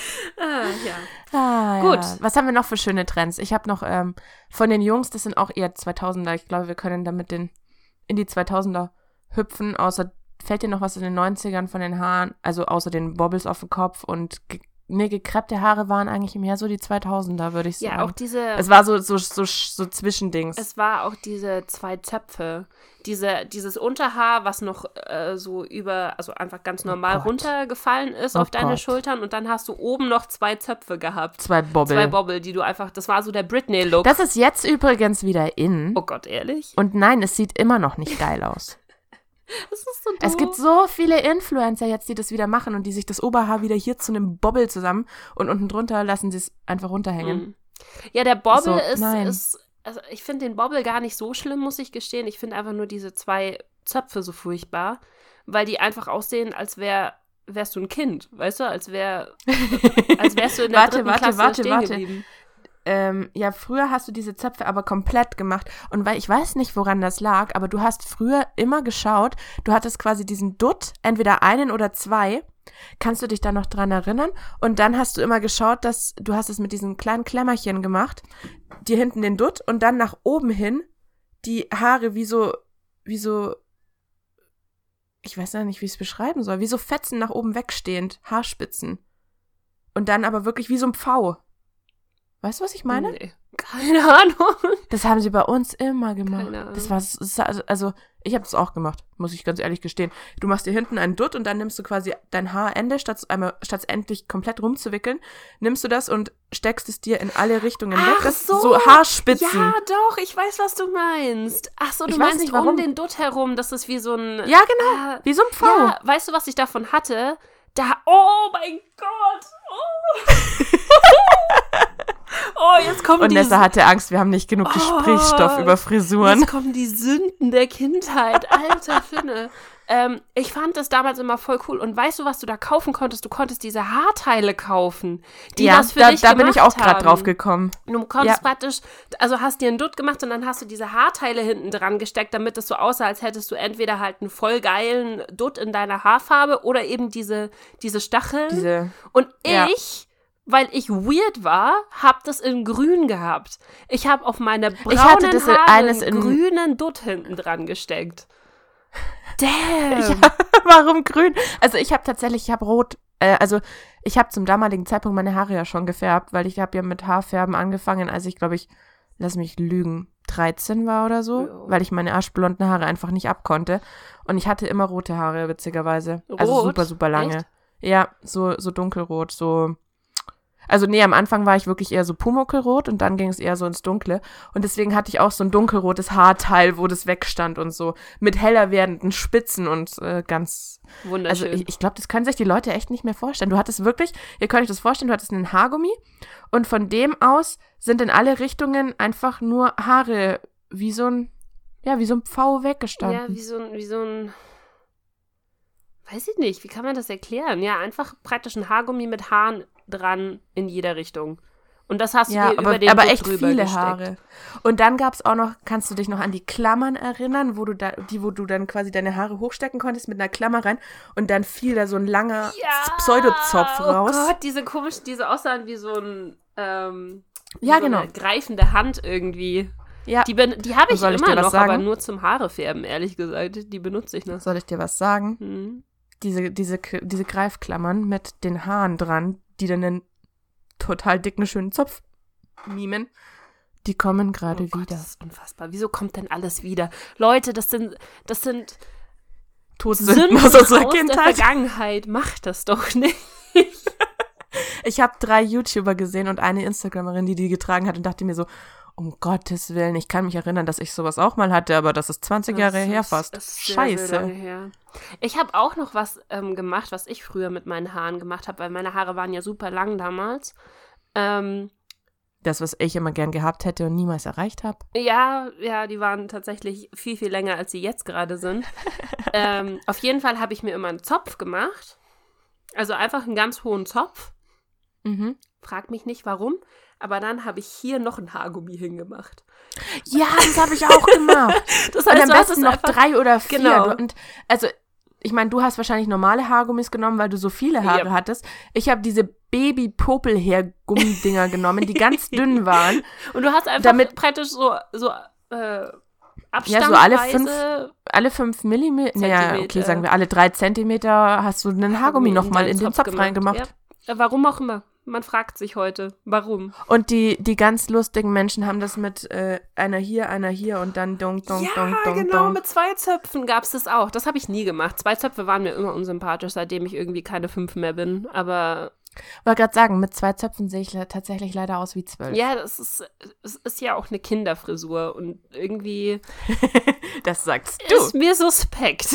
[laughs] Ah, ja. Ah, Gut. Ja. Was haben wir noch für schöne Trends? Ich habe noch ähm, von den Jungs, das sind auch eher 2000er. Ich glaube, wir können damit den, in die 2000er hüpfen. Außer, fällt dir noch was in den 90ern von den Haaren? Also außer den Bobbles auf dem Kopf und nee, gekreppte Haare waren eigentlich mehr so die 2000er, würde ich sagen. Ja, auch diese. es war so, so, so, so Zwischendings. Es war auch diese zwei Zöpfe. Diese, dieses Unterhaar, was noch äh, so über, also einfach ganz normal Gott. runtergefallen ist Oh auf deine Gott. Schultern und dann hast du oben noch zwei Zöpfe gehabt. Zwei Bobble. Zwei Bobble, die du einfach, das war so der Britney-Look. das ist jetzt übrigens wieder in. Oh Gott, ehrlich? Und nein, es sieht immer noch nicht geil aus. Das ist so doof. Es gibt so viele Influencer jetzt, die das wieder machen und die sich das Oberhaar wieder hier zu einem Bobbel zusammen und unten drunter lassen sie es einfach runterhängen. Mhm. Ja, der Bobble So, ist, ist, also ich finde den Bobble gar nicht so schlimm, muss ich gestehen. Ich finde einfach nur diese zwei Zöpfe so furchtbar, weil die einfach aussehen, als wär, wärst du ein Kind, weißt du, als wär, [laughs] als wärst du in der Warte, dritten warte, Klasse warte, stehen warte. geblieben. Ähm, ja, früher hast du diese Zöpfe aber komplett gemacht. Und weil ich weiß nicht, woran das lag, aber du hast früher immer geschaut, du hattest quasi diesen Dutt, entweder einen oder zwei. Kannst du dich da noch dran erinnern? Und dann hast du immer geschaut, dass du hast es mit diesen kleinen Klemmerchen gemacht, dir hinten den Dutt und dann nach oben hin die Haare wie so, wie so, ich weiß ja nicht, wie ich es beschreiben soll, wie so Fetzen nach oben wegstehend, Haarspitzen. Und dann aber wirklich wie so ein Pfau. Weißt du, was ich meine? Nee. Keine Ahnung. Das haben sie bei uns immer gemacht. Keine Ahnung. Das war also, also ich habe das auch gemacht, muss ich ganz ehrlich gestehen. Du machst dir hinten einen Dutt und dann nimmst du quasi dein Haarende statt einmal statt es endlich komplett rumzuwickeln, nimmst du das und steckst es dir in alle Richtungen weg. Ach Das so. so Haarspitzen. Ja, doch, ich weiß, was du meinst. Ach so, du Ich meinst nicht, um warum. den Dutt herum, das ist wie so ein... Ja, genau. Ah, Wie so ein Pfau. Ja, weißt du, was ich davon hatte? Da, oh mein Gott. Oh, [laughs] [laughs] oh jetzt kommen Und Nessa hatte Angst, wir haben nicht genug Oh, Gesprächsstoff über Frisuren. Jetzt kommen die Sünden der Kindheit. Alter Finne. Ähm, ich fand das damals immer voll cool. Und weißt du, was du da kaufen konntest? Du konntest diese Haarteile kaufen, die ja, das für da, dich da bin ich auch gerade drauf gekommen. Du konntest Ja. praktisch, also hast dir einen Dutt gemacht und dann hast du diese Haarteile hinten dran gesteckt, damit es so aussah, als hättest du entweder halt einen voll geilen Dutt in deiner Haarfarbe oder eben diese, diese Stacheln. Diese und Ja. Weil ich weird war, hab das in grün gehabt. Ich habe auf meine braunen Ich hatte das Haare eines einen in- grünen Dutt hinten dran gesteckt. [laughs] Damn. [laughs] Warum grün? Also ich habe tatsächlich, ich habe rot, äh, also ich habe zum damaligen Zeitpunkt meine Haare ja schon gefärbt, weil ich habe ja mit Haarfärben angefangen, als ich glaube ich, lass mich lügen, 13 war oder so, Ja. weil ich meine aschblonden Haare einfach nicht abkonnte und ich hatte immer rote Haare witzigerweise, also Rot? super super lange. Echt? Ja, so, so dunkelrot, so. Also nee, am Anfang war ich wirklich eher so pumuckelrot und dann ging es eher so ins Dunkle. Und deswegen hatte ich auch so ein dunkelrotes Haarteil, wo das wegstand und so. Mit heller werdenden Spitzen und äh, ganz. Wunderschön. Also ich, ich glaube, das können sich die Leute echt nicht mehr vorstellen. Du hattest wirklich, ihr könnt euch das vorstellen, du hattest einen Haargummi und von dem aus sind in alle Richtungen einfach nur Haare wie so ein, ja, wie so ein Pfau weggestanden. ja, wie so ein, wie so ein. Weiß ich nicht, wie kann man das erklären? Ja, einfach praktisch ein Haargummi mit Haaren dran in jeder Richtung. Und das hast du Ja, dir aber, über den aber Dutt echt drüber viele gesteckt. Haare. Und dann gab's auch noch, kannst du dich noch an die Klammern erinnern, wo du da, die, wo du dann quasi deine Haare hochstecken konntest mit einer Klammer rein und dann fiel da so ein langer Ja, Pseudozopf raus. Oh Gott, diese komischen, diese aussahen wie so ein, ähm, wie Ja, so genau. eine greifende Hand irgendwie. Ja, Die, die habe ich ich immer noch, aber sagen? nur zum Haarefärben, ehrlich gesagt. Die benutze ich noch. soll ich dir was sagen? Hm. Diese, diese, diese Greifklammern mit den Haaren dran, die dann einen total dicken, schönen Zopf mimen, die kommen gerade Oh Gott, wieder. das ist unfassbar. Wieso kommt denn alles wieder? Leute, das sind, das sind Todsünden Sünden aus aus unserer der Kindheit. Vergangenheit. Macht das doch nicht. Ich habe drei YouTuber gesehen und eine Instagramerin, die die getragen hat und dachte mir so, um Gottes Willen, ich kann mich erinnern, dass ich sowas auch mal hatte, aber das ist 20 Jahre Das her ist- fast. das ist sehr, sehr Scheiße. her. Ich habe auch noch was ähm, gemacht, was ich früher mit meinen Haaren gemacht habe, weil meine Haare waren ja super lang damals. Ähm, Das, was ich immer gern gehabt hätte und niemals erreicht habe. ja, ja, die waren tatsächlich viel, viel länger, als sie jetzt gerade sind. [laughs] ähm, auf jeden Fall habe ich mir immer einen Zopf gemacht. Also einfach einen ganz hohen Zopf. Mhm. Frag mich nicht warum. Aber dann habe ich hier noch ein Haargummi hingemacht. Ja, das habe ich auch gemacht. [laughs] Das und am besten es noch einfach- drei oder vier. Genau. Und also, ich meine, du hast wahrscheinlich normale Haargummis genommen, weil du so viele Haare Ja. hattest. Ich habe diese Baby-Popelhair-Gummidinger genommen, die ganz [laughs] dünn waren. Und du hast einfach Damit- praktisch so, so äh, Ja, so alle abstandsweise Alle fünf Millimeter, naja, okay, sagen wir alle drei Zentimeter hast du einen Haargummi nochmal in den Zopf gemacht. reingemacht. Ja. Warum auch immer. Man fragt sich heute, warum. Und die, die ganz lustigen Menschen haben das mit äh, einer hier, einer hier und dann dong, dong, dong, dong, genau, dong. mit zwei Zöpfen gab es das auch. Das habe ich nie gemacht. Zwei Zöpfe waren mir immer unsympathisch, seitdem ich irgendwie keine fünf mehr bin. Aber Wollte gerade sagen, mit zwei Zöpfen sehe ich le tatsächlich leider aus wie zwölf. ja, das ist, es ist ja auch eine Kinderfrisur und irgendwie [laughs] Das sagst ist mir suspekt.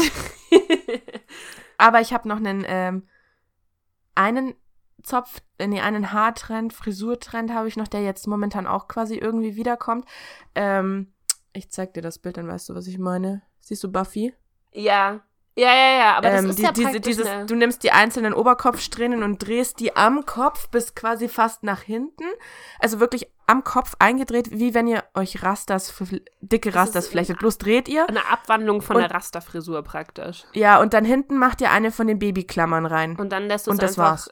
[laughs] Aber ich habe noch einen, ähm, einen Zopf, nee, einen Haartrend, Frisurtrend habe ich noch, der jetzt momentan auch quasi irgendwie wiederkommt. Ähm, ich zeig dir das Bild, dann weißt du, was ich meine. Siehst du Buffy? ja. Ja, ja, ja, aber das ähm, ist die, ja diese, dieses, eine, du nimmst die einzelnen Oberkopfsträhnen und drehst die am Kopf bis quasi fast nach hinten. Also wirklich am Kopf eingedreht, wie wenn ihr euch Rasters, dicke Das Rasters flechtet. Bloß dreht ihr. eine Abwandlung von Und- der Rasterfrisur praktisch. Ja, und dann hinten macht ihr eine von den Babyklammern rein. Und dann lässt du es Und das einfach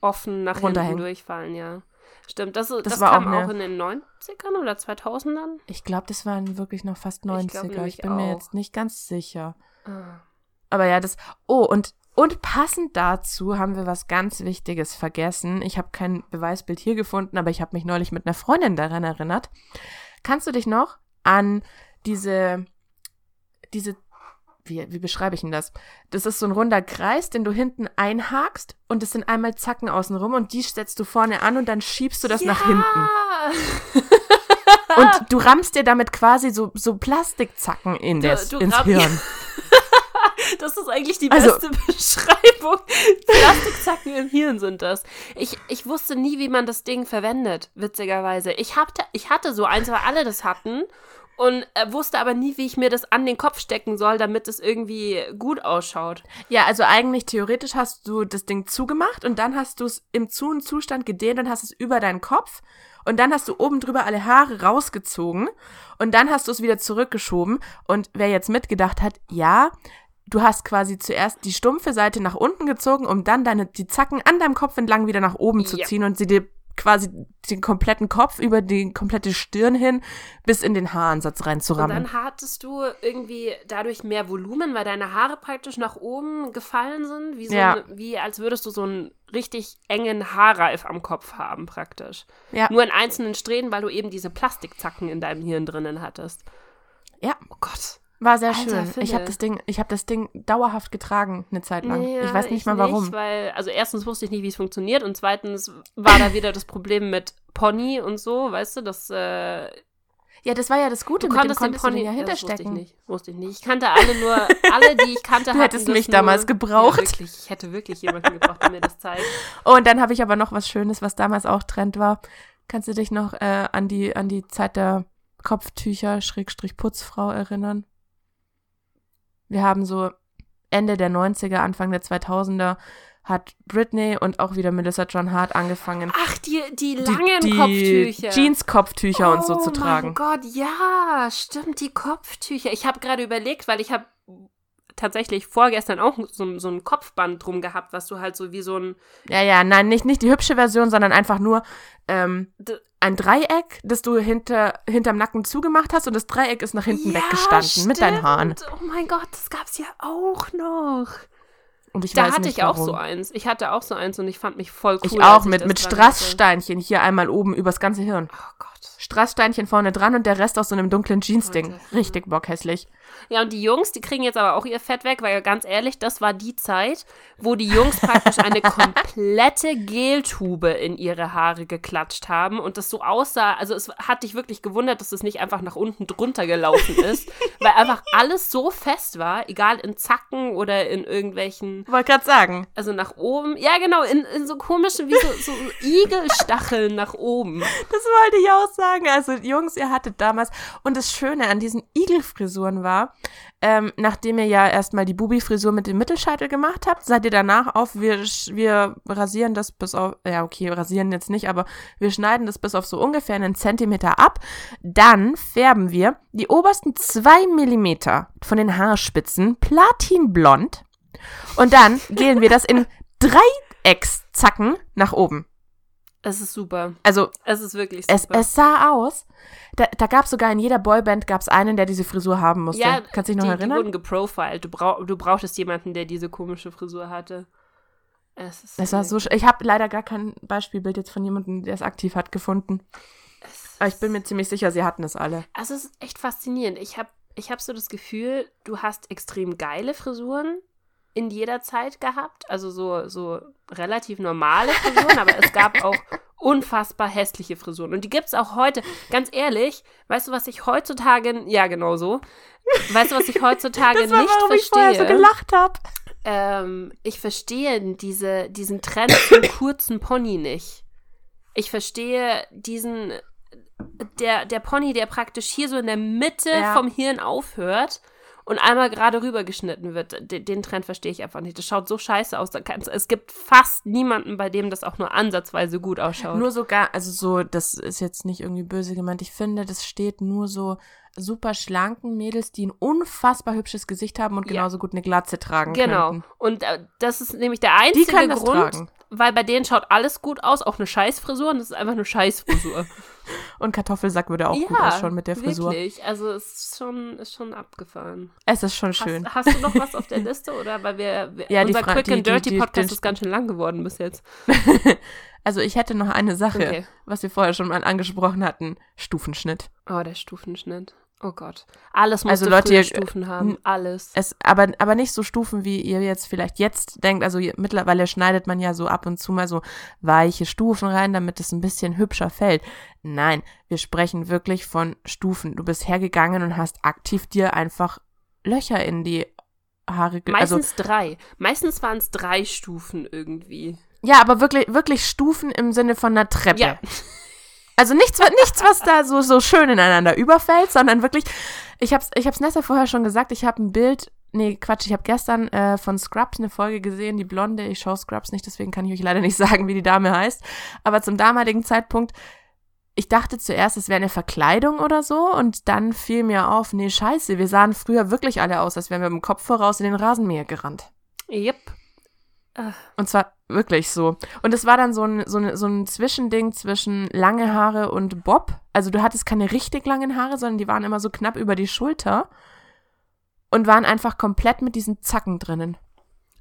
offen nach hinten durchfallen, ja. Stimmt, das, das, war kam auch auch, in den 90ern oder 2000ern. Ich glaube, das waren wirklich noch fast glaub 90er. Ich, nämlich bin mir auch. jetzt nicht ganz sicher. Ah. Aber ja, das. Oh, und, und passend dazu haben wir was ganz Wichtiges vergessen. Ich habe kein Beweisbild hier gefunden, aber ich habe mich neulich mit einer Freundin daran erinnert. Kannst du dich noch an diese, diese, wie, wie beschreibe ich denn das? Das ist so ein runder Kreis, den du hinten einhakst und es sind einmal Zacken außenrum und die setzt du vorne an und dann schiebst du das nach hinten. [laughs] Und du rammst dir damit quasi so, so Plastikzacken in Du- das, du ins Hirn. [laughs] Das ist eigentlich die Also- beste [laughs] Beschreibung. Plastikzacken im Hirn sind das. Ich, ich wusste nie, wie man das Ding verwendet, witzigerweise. Ich, hatte, ich hatte so eins, weil alle das hatten und äh, wusste aber nie, wie ich mir das an den Kopf stecken soll, damit es irgendwie gut ausschaut. Ja, also eigentlich theoretisch hast du das Ding zugemacht und dann hast du es im zu und Zustand gedehnt und hast es über deinen Kopf und dann hast du oben drüber alle Haare rausgezogen und dann hast du es wieder zurückgeschoben und wer jetzt mitgedacht hat, ja, du hast quasi zuerst die stumpfe Seite nach unten gezogen, um dann deine die Zacken an deinem Kopf entlang wieder nach oben zu Ja. ziehen und sie dir quasi den kompletten Kopf über die komplette Stirn hin bis in den Haaransatz Und reinzurammen. dann hattest du irgendwie dadurch mehr Volumen, weil deine Haare praktisch nach oben gefallen sind, wie, so Ja. ein, wie als würdest du so einen richtig engen Haarreif am Kopf haben praktisch. Ja. Nur in einzelnen Strähnen, weil du eben diese Plastikzacken in deinem Hirn drinnen hattest. Ja. Oh Gott. War sehr Alter, schön. Philipp. Ich habe das Ding, ich habe das Ding dauerhaft getragen eine Zeit lang. Ja, ich weiß nicht mal warum. Nicht, weil, also erstens wusste ich nicht, wie es funktioniert und zweitens war da wieder das Problem mit Pony und so, weißt du, das äh, ja, das war ja das Gute, du mit dem konntest den konntest Pony ja das wusste ich hinterstecken. nicht, wusste ich nicht. Ich kannte alle nur, alle, die ich kannte, [laughs] Du hättest mich nur, damals gebraucht. Ja, wirklich, ich hätte wirklich jemanden gebraucht, der mir das zeigt. Und dann habe ich aber noch was Schönes, was damals auch Trend war. Kannst du dich noch äh, an die an die Zeit der Kopftücher Schrägstrich Putzfrau erinnern? Wir haben so Ende der 90er, Anfang der 2000er hat Britney und auch wieder Melissa John Hart angefangen, Ach, die, die die, langen die Kopftücher. Jeans-Kopftücher und so zu Oh tragen. mein Gott, ja, stimmt, die Kopftücher. Ich habe gerade überlegt, weil ich habe tatsächlich vorgestern auch so, so ein Kopfband drum gehabt, was du halt so wie so ein Ja, ja, nein, nicht, nicht die hübsche Version, sondern einfach nur ähm, ein Dreieck, das du hinter, hinterm Nacken zugemacht hast und das Dreieck ist nach hinten Ja, weggestanden mit deinen Haaren. stimmt. Oh mein Gott, das gab's ja auch noch. Und ich Da weiß hatte nicht ich auch warum. so eins. Ich hatte auch so eins und ich fand mich voll cool. Ich auch mit, das mit hatte. Strasssteinchen hier einmal oben übers ganze Hirn. Oh Gott. Strasssteinchen vorne dran und der Rest aus so einem dunklen Jeans-Ding. Richtig bockhässlich. Ja, und die Jungs, die kriegen jetzt aber auch ihr Fett weg, weil ganz ehrlich, das war die Zeit, wo die Jungs praktisch eine [laughs] komplette Geltube in ihre Haare geklatscht haben und das so aussah, also es hat dich wirklich gewundert, dass es nicht einfach nach unten drunter gelaufen ist, [laughs] weil einfach alles so fest war, egal in Zacken oder in irgendwelchen, Wollte gerade sagen. also nach oben, ja genau, in, in so komischen, wie so, so Igelstacheln nach oben. Das wollte ich auch sagen. Also, Jungs, ihr hattet damals. Und das Schöne an diesen Igelfrisuren war, ähm, nachdem ihr ja erstmal die Bubi-Frisur mit dem Mittelscheitel gemacht habt, seid ihr danach auf, wir, wir rasieren das bis auf, ja, okay, rasieren jetzt nicht, aber wir schneiden das bis auf so ungefähr einen Zentimeter ab. Dann färben wir die obersten zwei Millimeter von den Haarspitzen platinblond. Und dann gehen wir das in [laughs] Dreieckszacken nach oben. Es ist super. Also Es ist wirklich super. es, es sah aus, da, da gab es sogar in jeder Boyband gab es einen, der diese Frisur haben musste. Ja, Kannst du dich noch die, erinnern? Die wurden geprofiled. Du, brauch, du brauchtest jemanden, der diese komische Frisur hatte. Es ist Es war so, ich habe leider gar kein Beispielbild jetzt von jemandem, der es aktiv hat, gefunden. Aber ich bin mir ziemlich sicher, sie hatten es alle. Also es ist echt faszinierend. Ich habe ich hab so das Gefühl, du hast extrem geile Frisuren in jeder Zeit gehabt. Also so, so relativ normale Frisuren, aber es gab [laughs] auch unfassbar hässliche Frisuren. Und die gibt es auch heute. Ganz ehrlich, weißt du, was ich heutzutage, ja genau so, weißt du, was ich heutzutage Das war, nicht warum ich verstehe? vorher so gelacht habe. ähm, ich verstehe diese, diesen Trend zum [coughs] kurzen Pony nicht. Ich verstehe diesen, der, der Pony, der praktisch hier so in der Mitte Ja. vom Hirn aufhört und einmal gerade rüber geschnitten wird. Den, den Trend verstehe ich einfach nicht. Das schaut so scheiße aus. Es gibt fast niemanden, bei dem das auch nur ansatzweise gut ausschaut. Nur sogar, also so, das ist jetzt nicht irgendwie böse gemeint. Ich finde, das steht nur so super schlanken Mädels, die ein unfassbar hübsches Gesicht haben und Ja. genauso gut eine Glatze tragen Genau. könnten. Und äh, das ist nämlich der Die einzige können das Grund, tragen. Weil bei denen schaut alles gut aus, auch eine Scheißfrisur und das ist einfach eine Scheißfrisur. [laughs] Und Kartoffelsack würde auch gut ausschauen mit der Frisur. Wirklich. Also es ist schon, ist schon abgefahren. Es ist schon schön. Hast, hast du noch was auf der [laughs] Liste? Oder weil wir, wir Ja, die unser Fra- Quick die- and die- Dirty die- Podcast den- ist ganz schön lang geworden bis jetzt. [laughs] Also ich hätte noch eine Sache, Okay. was wir vorher schon mal angesprochen hatten. Stufenschnitt. Oh, der Stufenschnitt. Oh Gott. Alles muss Also Leute, ihr- Stufen haben. Alles. Es, aber, aber nicht so Stufen, wie ihr jetzt vielleicht jetzt denkt. Also ihr, mittlerweile schneidet man ja so ab und zu mal so weiche Stufen rein, damit es ein bisschen hübscher fällt. Nein, wir sprechen wirklich von Stufen. Du bist hergegangen und hast aktiv dir einfach Löcher in die Haare ge also Meistens drei. Meistens waren es drei Stufen irgendwie. Ja, aber wirklich, wirklich Stufen im Sinne von einer Treppe. Ja. [laughs] Also nichts, nichts was da so, so schön ineinander überfällt, sondern wirklich, ich hab's, ich hab's Nessa vorher schon gesagt, ich habe ein Bild, nee, Quatsch, ich habe gestern äh, von Scrubs eine Folge gesehen, die Blonde, ich schaue Scrubs nicht, deswegen kann ich euch leider nicht [laughs] sagen, wie die Dame heißt, aber zum damaligen Zeitpunkt, ich dachte zuerst, es wäre eine Verkleidung oder so und dann fiel mir auf, nee, scheiße, wir sahen früher wirklich alle aus, als wären wir mit dem Kopf voraus in den Rasenmäher gerannt. Yep. Und zwar wirklich so. Und es war dann so ein, so, ein, so ein Zwischending zwischen lange Haare und Bob. Also du hattest keine richtig langen Haare, sondern die waren immer so knapp über die Schulter und waren einfach komplett mit diesen Zacken drinnen.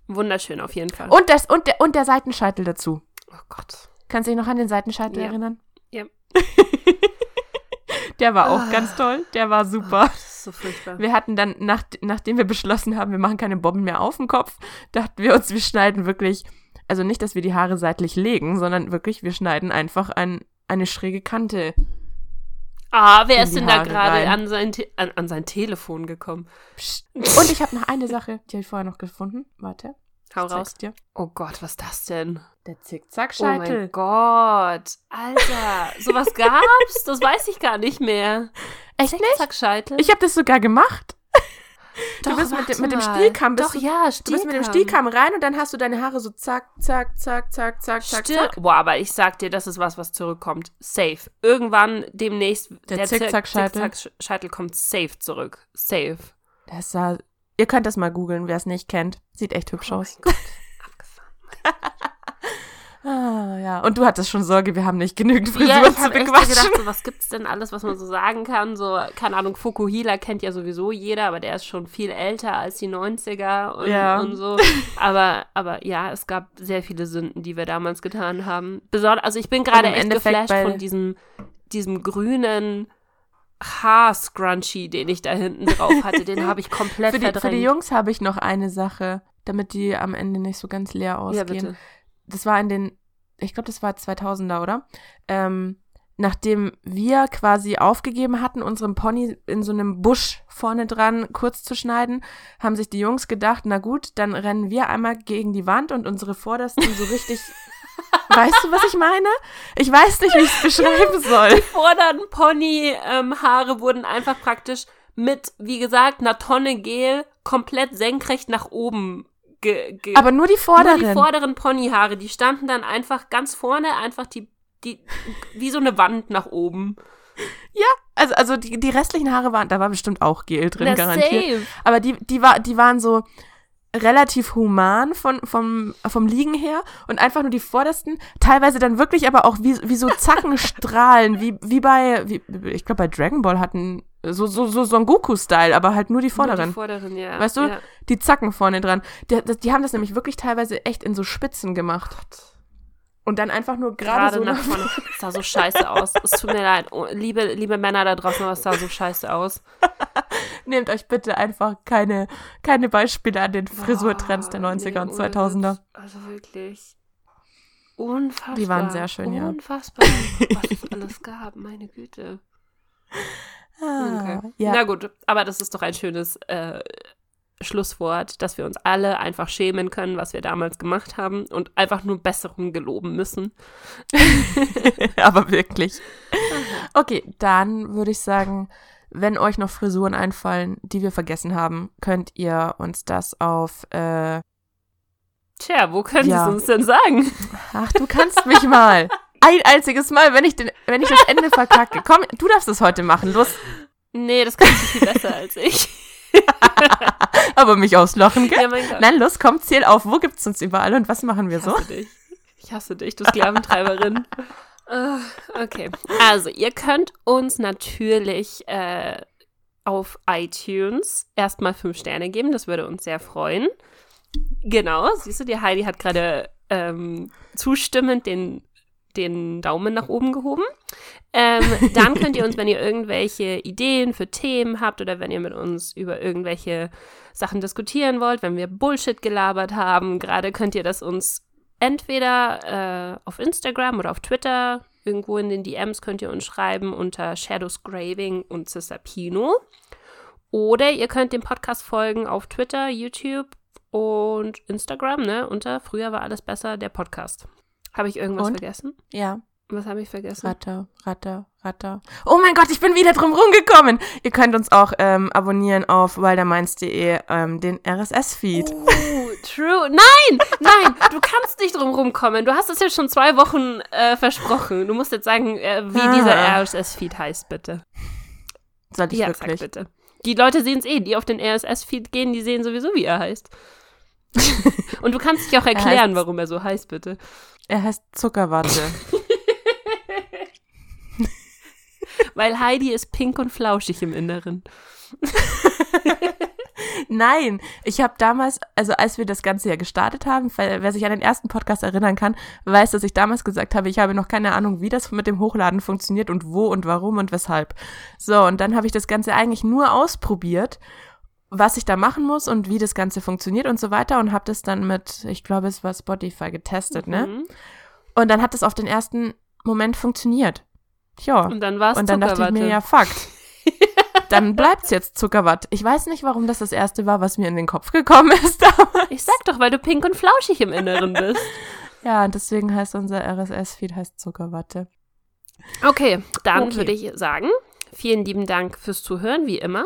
Wunderschön auf jeden Fall. Und, das, und, der, und der Seitenscheitel dazu. oh Gott. Kannst du dich noch an den Seitenscheitel Ja. erinnern? Ja. [laughs] Der war auch Ah. ganz toll. Der war super. So furchtbar. Wir hatten dann, nach, nachdem wir beschlossen haben, wir machen keine Bomben mehr auf dem Kopf, dachten wir uns, wir schneiden wirklich, also nicht, dass wir die Haare seitlich legen, sondern wirklich, wir schneiden einfach ein, eine schräge Kante. Ah, wer ist denn da Haare gerade rein. an sein, an, an sein Telefon gekommen? Psst. Und ich habe noch eine Sache, die habe ich vorher noch gefunden. Warte, Hau raus. dir. Oh Gott, was ist das denn? Der Oh Zickzackscheitel. mein Gott. Alter, [laughs] sowas gab's? Das weiß ich gar nicht mehr. Echt nicht? Zickzackscheitel? Ich habe das sogar gemacht. [laughs] Doch, bist mit warte dem- mit dem. Stielkamm bist Doch, du- ja, Du bist mit dem Stielkamm. Stielkamm rein und dann hast du deine Haare so zack, zack, zack, zack, zack, zack, Stimmt. zack. Boah, aber ich sag dir, das ist was, was zurückkommt. Safe. Irgendwann demnächst Der Zick- Zickzackscheitel. Zickzackscheitel kommt safe zurück. Safe. Das sah, ihr könnt das mal googeln, wer es nicht kennt. Sieht echt hübsch Oh aus. Gott. Abgefahren. [laughs] Ah, ja. Und du hattest schon Sorge, wir haben nicht genügend Frisuren Ja, ich zu bequatschen. gedacht, so, was gibt's denn alles, was man so sagen kann? So, keine Ahnung, Fukuhila kennt ja sowieso jeder, aber der ist schon viel älter als die 90er und, Ja. und so. Aber, aber ja, es gab sehr viele Sünden, die wir damals getan haben. Besonders, also ich bin gerade echt Endeffekt geflasht von diesem, diesem grünen Haar-Scrunchie, den ich da hinten drauf hatte. Den habe ich komplett Für die, verdrängt. für die Jungs habe ich noch eine Sache, damit die am Ende nicht so ganz leer ja, ausgehen. bitte. das war in den, ich glaube, das war 2000er, oder? Ähm, nachdem wir quasi aufgegeben hatten, unseren Pony in so einem Busch vorne dran kurz zu schneiden, haben sich die Jungs gedacht, na gut, dann rennen wir einmal gegen die Wand und unsere Vordersten so richtig. [laughs] weißt du, was ich meine? Ich weiß nicht, wie ich es beschreiben soll. Die vorderen Pony-Haare wurden einfach praktisch mit, wie gesagt, einer Tonne Gel komplett senkrecht nach oben ge ge Aber nur die Nur vorderen. die vorderen Ponyhaare, die standen dann einfach ganz vorne, einfach die, die, wie so eine Wand nach oben. also, also die, die restlichen Haare waren, da war bestimmt auch Gel drin, Na, garantiert. safe. Aber die, die, war, die waren so relativ human von, vom, vom Liegen her und einfach nur die vordersten, teilweise dann wirklich aber auch wie, wie so Zackenstrahlen, [laughs] wie, wie bei, wie, ich glaube bei Dragon Ball hatten so, so, so Son Goku-Style, aber halt nur die Nur vorderen. Die vorderen, ja. Weißt du? Ja. Die Zacken vorne dran. Die, die haben das nämlich wirklich teilweise echt in so Spitzen gemacht. Und dann einfach nur gerade so nach vorne. Es sah so scheiße aus. Es tut mir leid. Oh, liebe, liebe Männer da draußen, aber es sah so scheiße aus. [laughs] Nehmt euch bitte einfach keine, keine Beispiele an den Frisurtrends der Boah, 90er nee, und ohne 2000er. Witz. Also wirklich. Unfassbar. Die waren sehr schön, ja. Unfassbar, was [laughs] es alles gab, meine Güte. Ah, Okay. ja. Na gut, aber das ist doch ein schönes äh, Schlusswort, dass wir uns alle einfach schämen können, was wir damals gemacht haben und einfach nur Besserung geloben müssen. [laughs] Aber wirklich. Okay, dann würde ich sagen, wenn euch noch Frisuren einfallen, die wir vergessen haben, könnt ihr uns das auf. Äh, Tja, wo können Ja. Sie es uns denn sagen? ach, du kannst mich mal. [laughs] Ein einziges Mal, wenn ich, den, wenn ich das Ende verkacke. Komm, du darfst es heute machen. Los. Nee, das kannst du viel besser als ich. [laughs] Aber mich auslachen, gell? Ja, mein Gott. Nein, los, komm, zähl auf. Wo gibt's uns überall und was machen wir Ich so? hasse dich. Ich hasse dich, du Sklaventreiberin. Ah, [laughs] okay. Also, ihr könnt uns natürlich äh, auf iTunes erstmal fünf Sterne geben. Das würde uns sehr freuen. Genau, siehst du, die Heidi hat gerade ähm, zustimmend den, den Daumen nach oben gehoben. Ähm, dann könnt ihr uns, wenn ihr irgendwelche Ideen für Themen habt oder wenn ihr mit uns über irgendwelche Sachen diskutieren wollt, wenn wir Bullshit gelabert haben, gerade könnt ihr das uns entweder äh, auf Instagram oder auf Twitter, irgendwo in den DMs könnt ihr uns schreiben unter Shadows Graving und Sister Pino. Oder ihr könnt dem Podcast folgen auf Twitter, YouTube und Instagram, ne? Unter Früher war alles besser, der Podcast. Habe ich irgendwas Und? vergessen? Ja, Was habe ich vergessen? Ratter, Ratter, Ratter. Oh mein Gott, ich bin wieder drum rumgekommen. Ihr könnt uns auch ähm, abonnieren auf wilderminds.de, ähm, den RSS-Feed. Oh, true. Nein, nein, du kannst nicht drum rumkommen. Du hast es jetzt schon zwei Wochen äh, versprochen. Du musst jetzt sagen, äh, wie Ah. dieser RSS-Feed heißt, bitte. Sollte ich Ja, wirklich. sag bitte. Die Leute sehen es eh, die auf den RSS-Feed gehen, die sehen sowieso, wie er heißt. [laughs] Und du kannst dich auch erklären, heißt- warum er so heißt, bitte. Er heißt Zuckerwatte. [laughs] Weil Heidi ist pink und flauschig im Inneren. [laughs] Nein, ich habe damals, also als wir das Ganze ja gestartet haben, weil, wer sich an den ersten Podcast erinnern kann, weiß, dass ich damals gesagt habe, ich habe noch keine Ahnung, wie das mit dem Hochladen funktioniert und wo und warum und weshalb. So, und dann habe ich das Ganze eigentlich nur ausprobiert, was ich da machen muss und wie das Ganze funktioniert und so weiter und habe das dann mit, ich glaube, es war Spotify getestet, ne? Mhm. Und dann hat das auf den ersten Moment funktioniert. Ja. Und dann war es Und dann dachte ich mir, ja, fuck. [laughs] Dann bleibt's jetzt Zuckerwatt. Ich weiß nicht, warum das das erste war, was mir in den Kopf gekommen ist. [laughs] damals. Ich sag doch, weil du pink und flauschig im Inneren bist. [laughs] ja, und deswegen heißt unser RSS-Feed heißt Zuckerwatte. Okay, dann Okay. würde ich sagen, vielen lieben Dank fürs Zuhören, wie immer.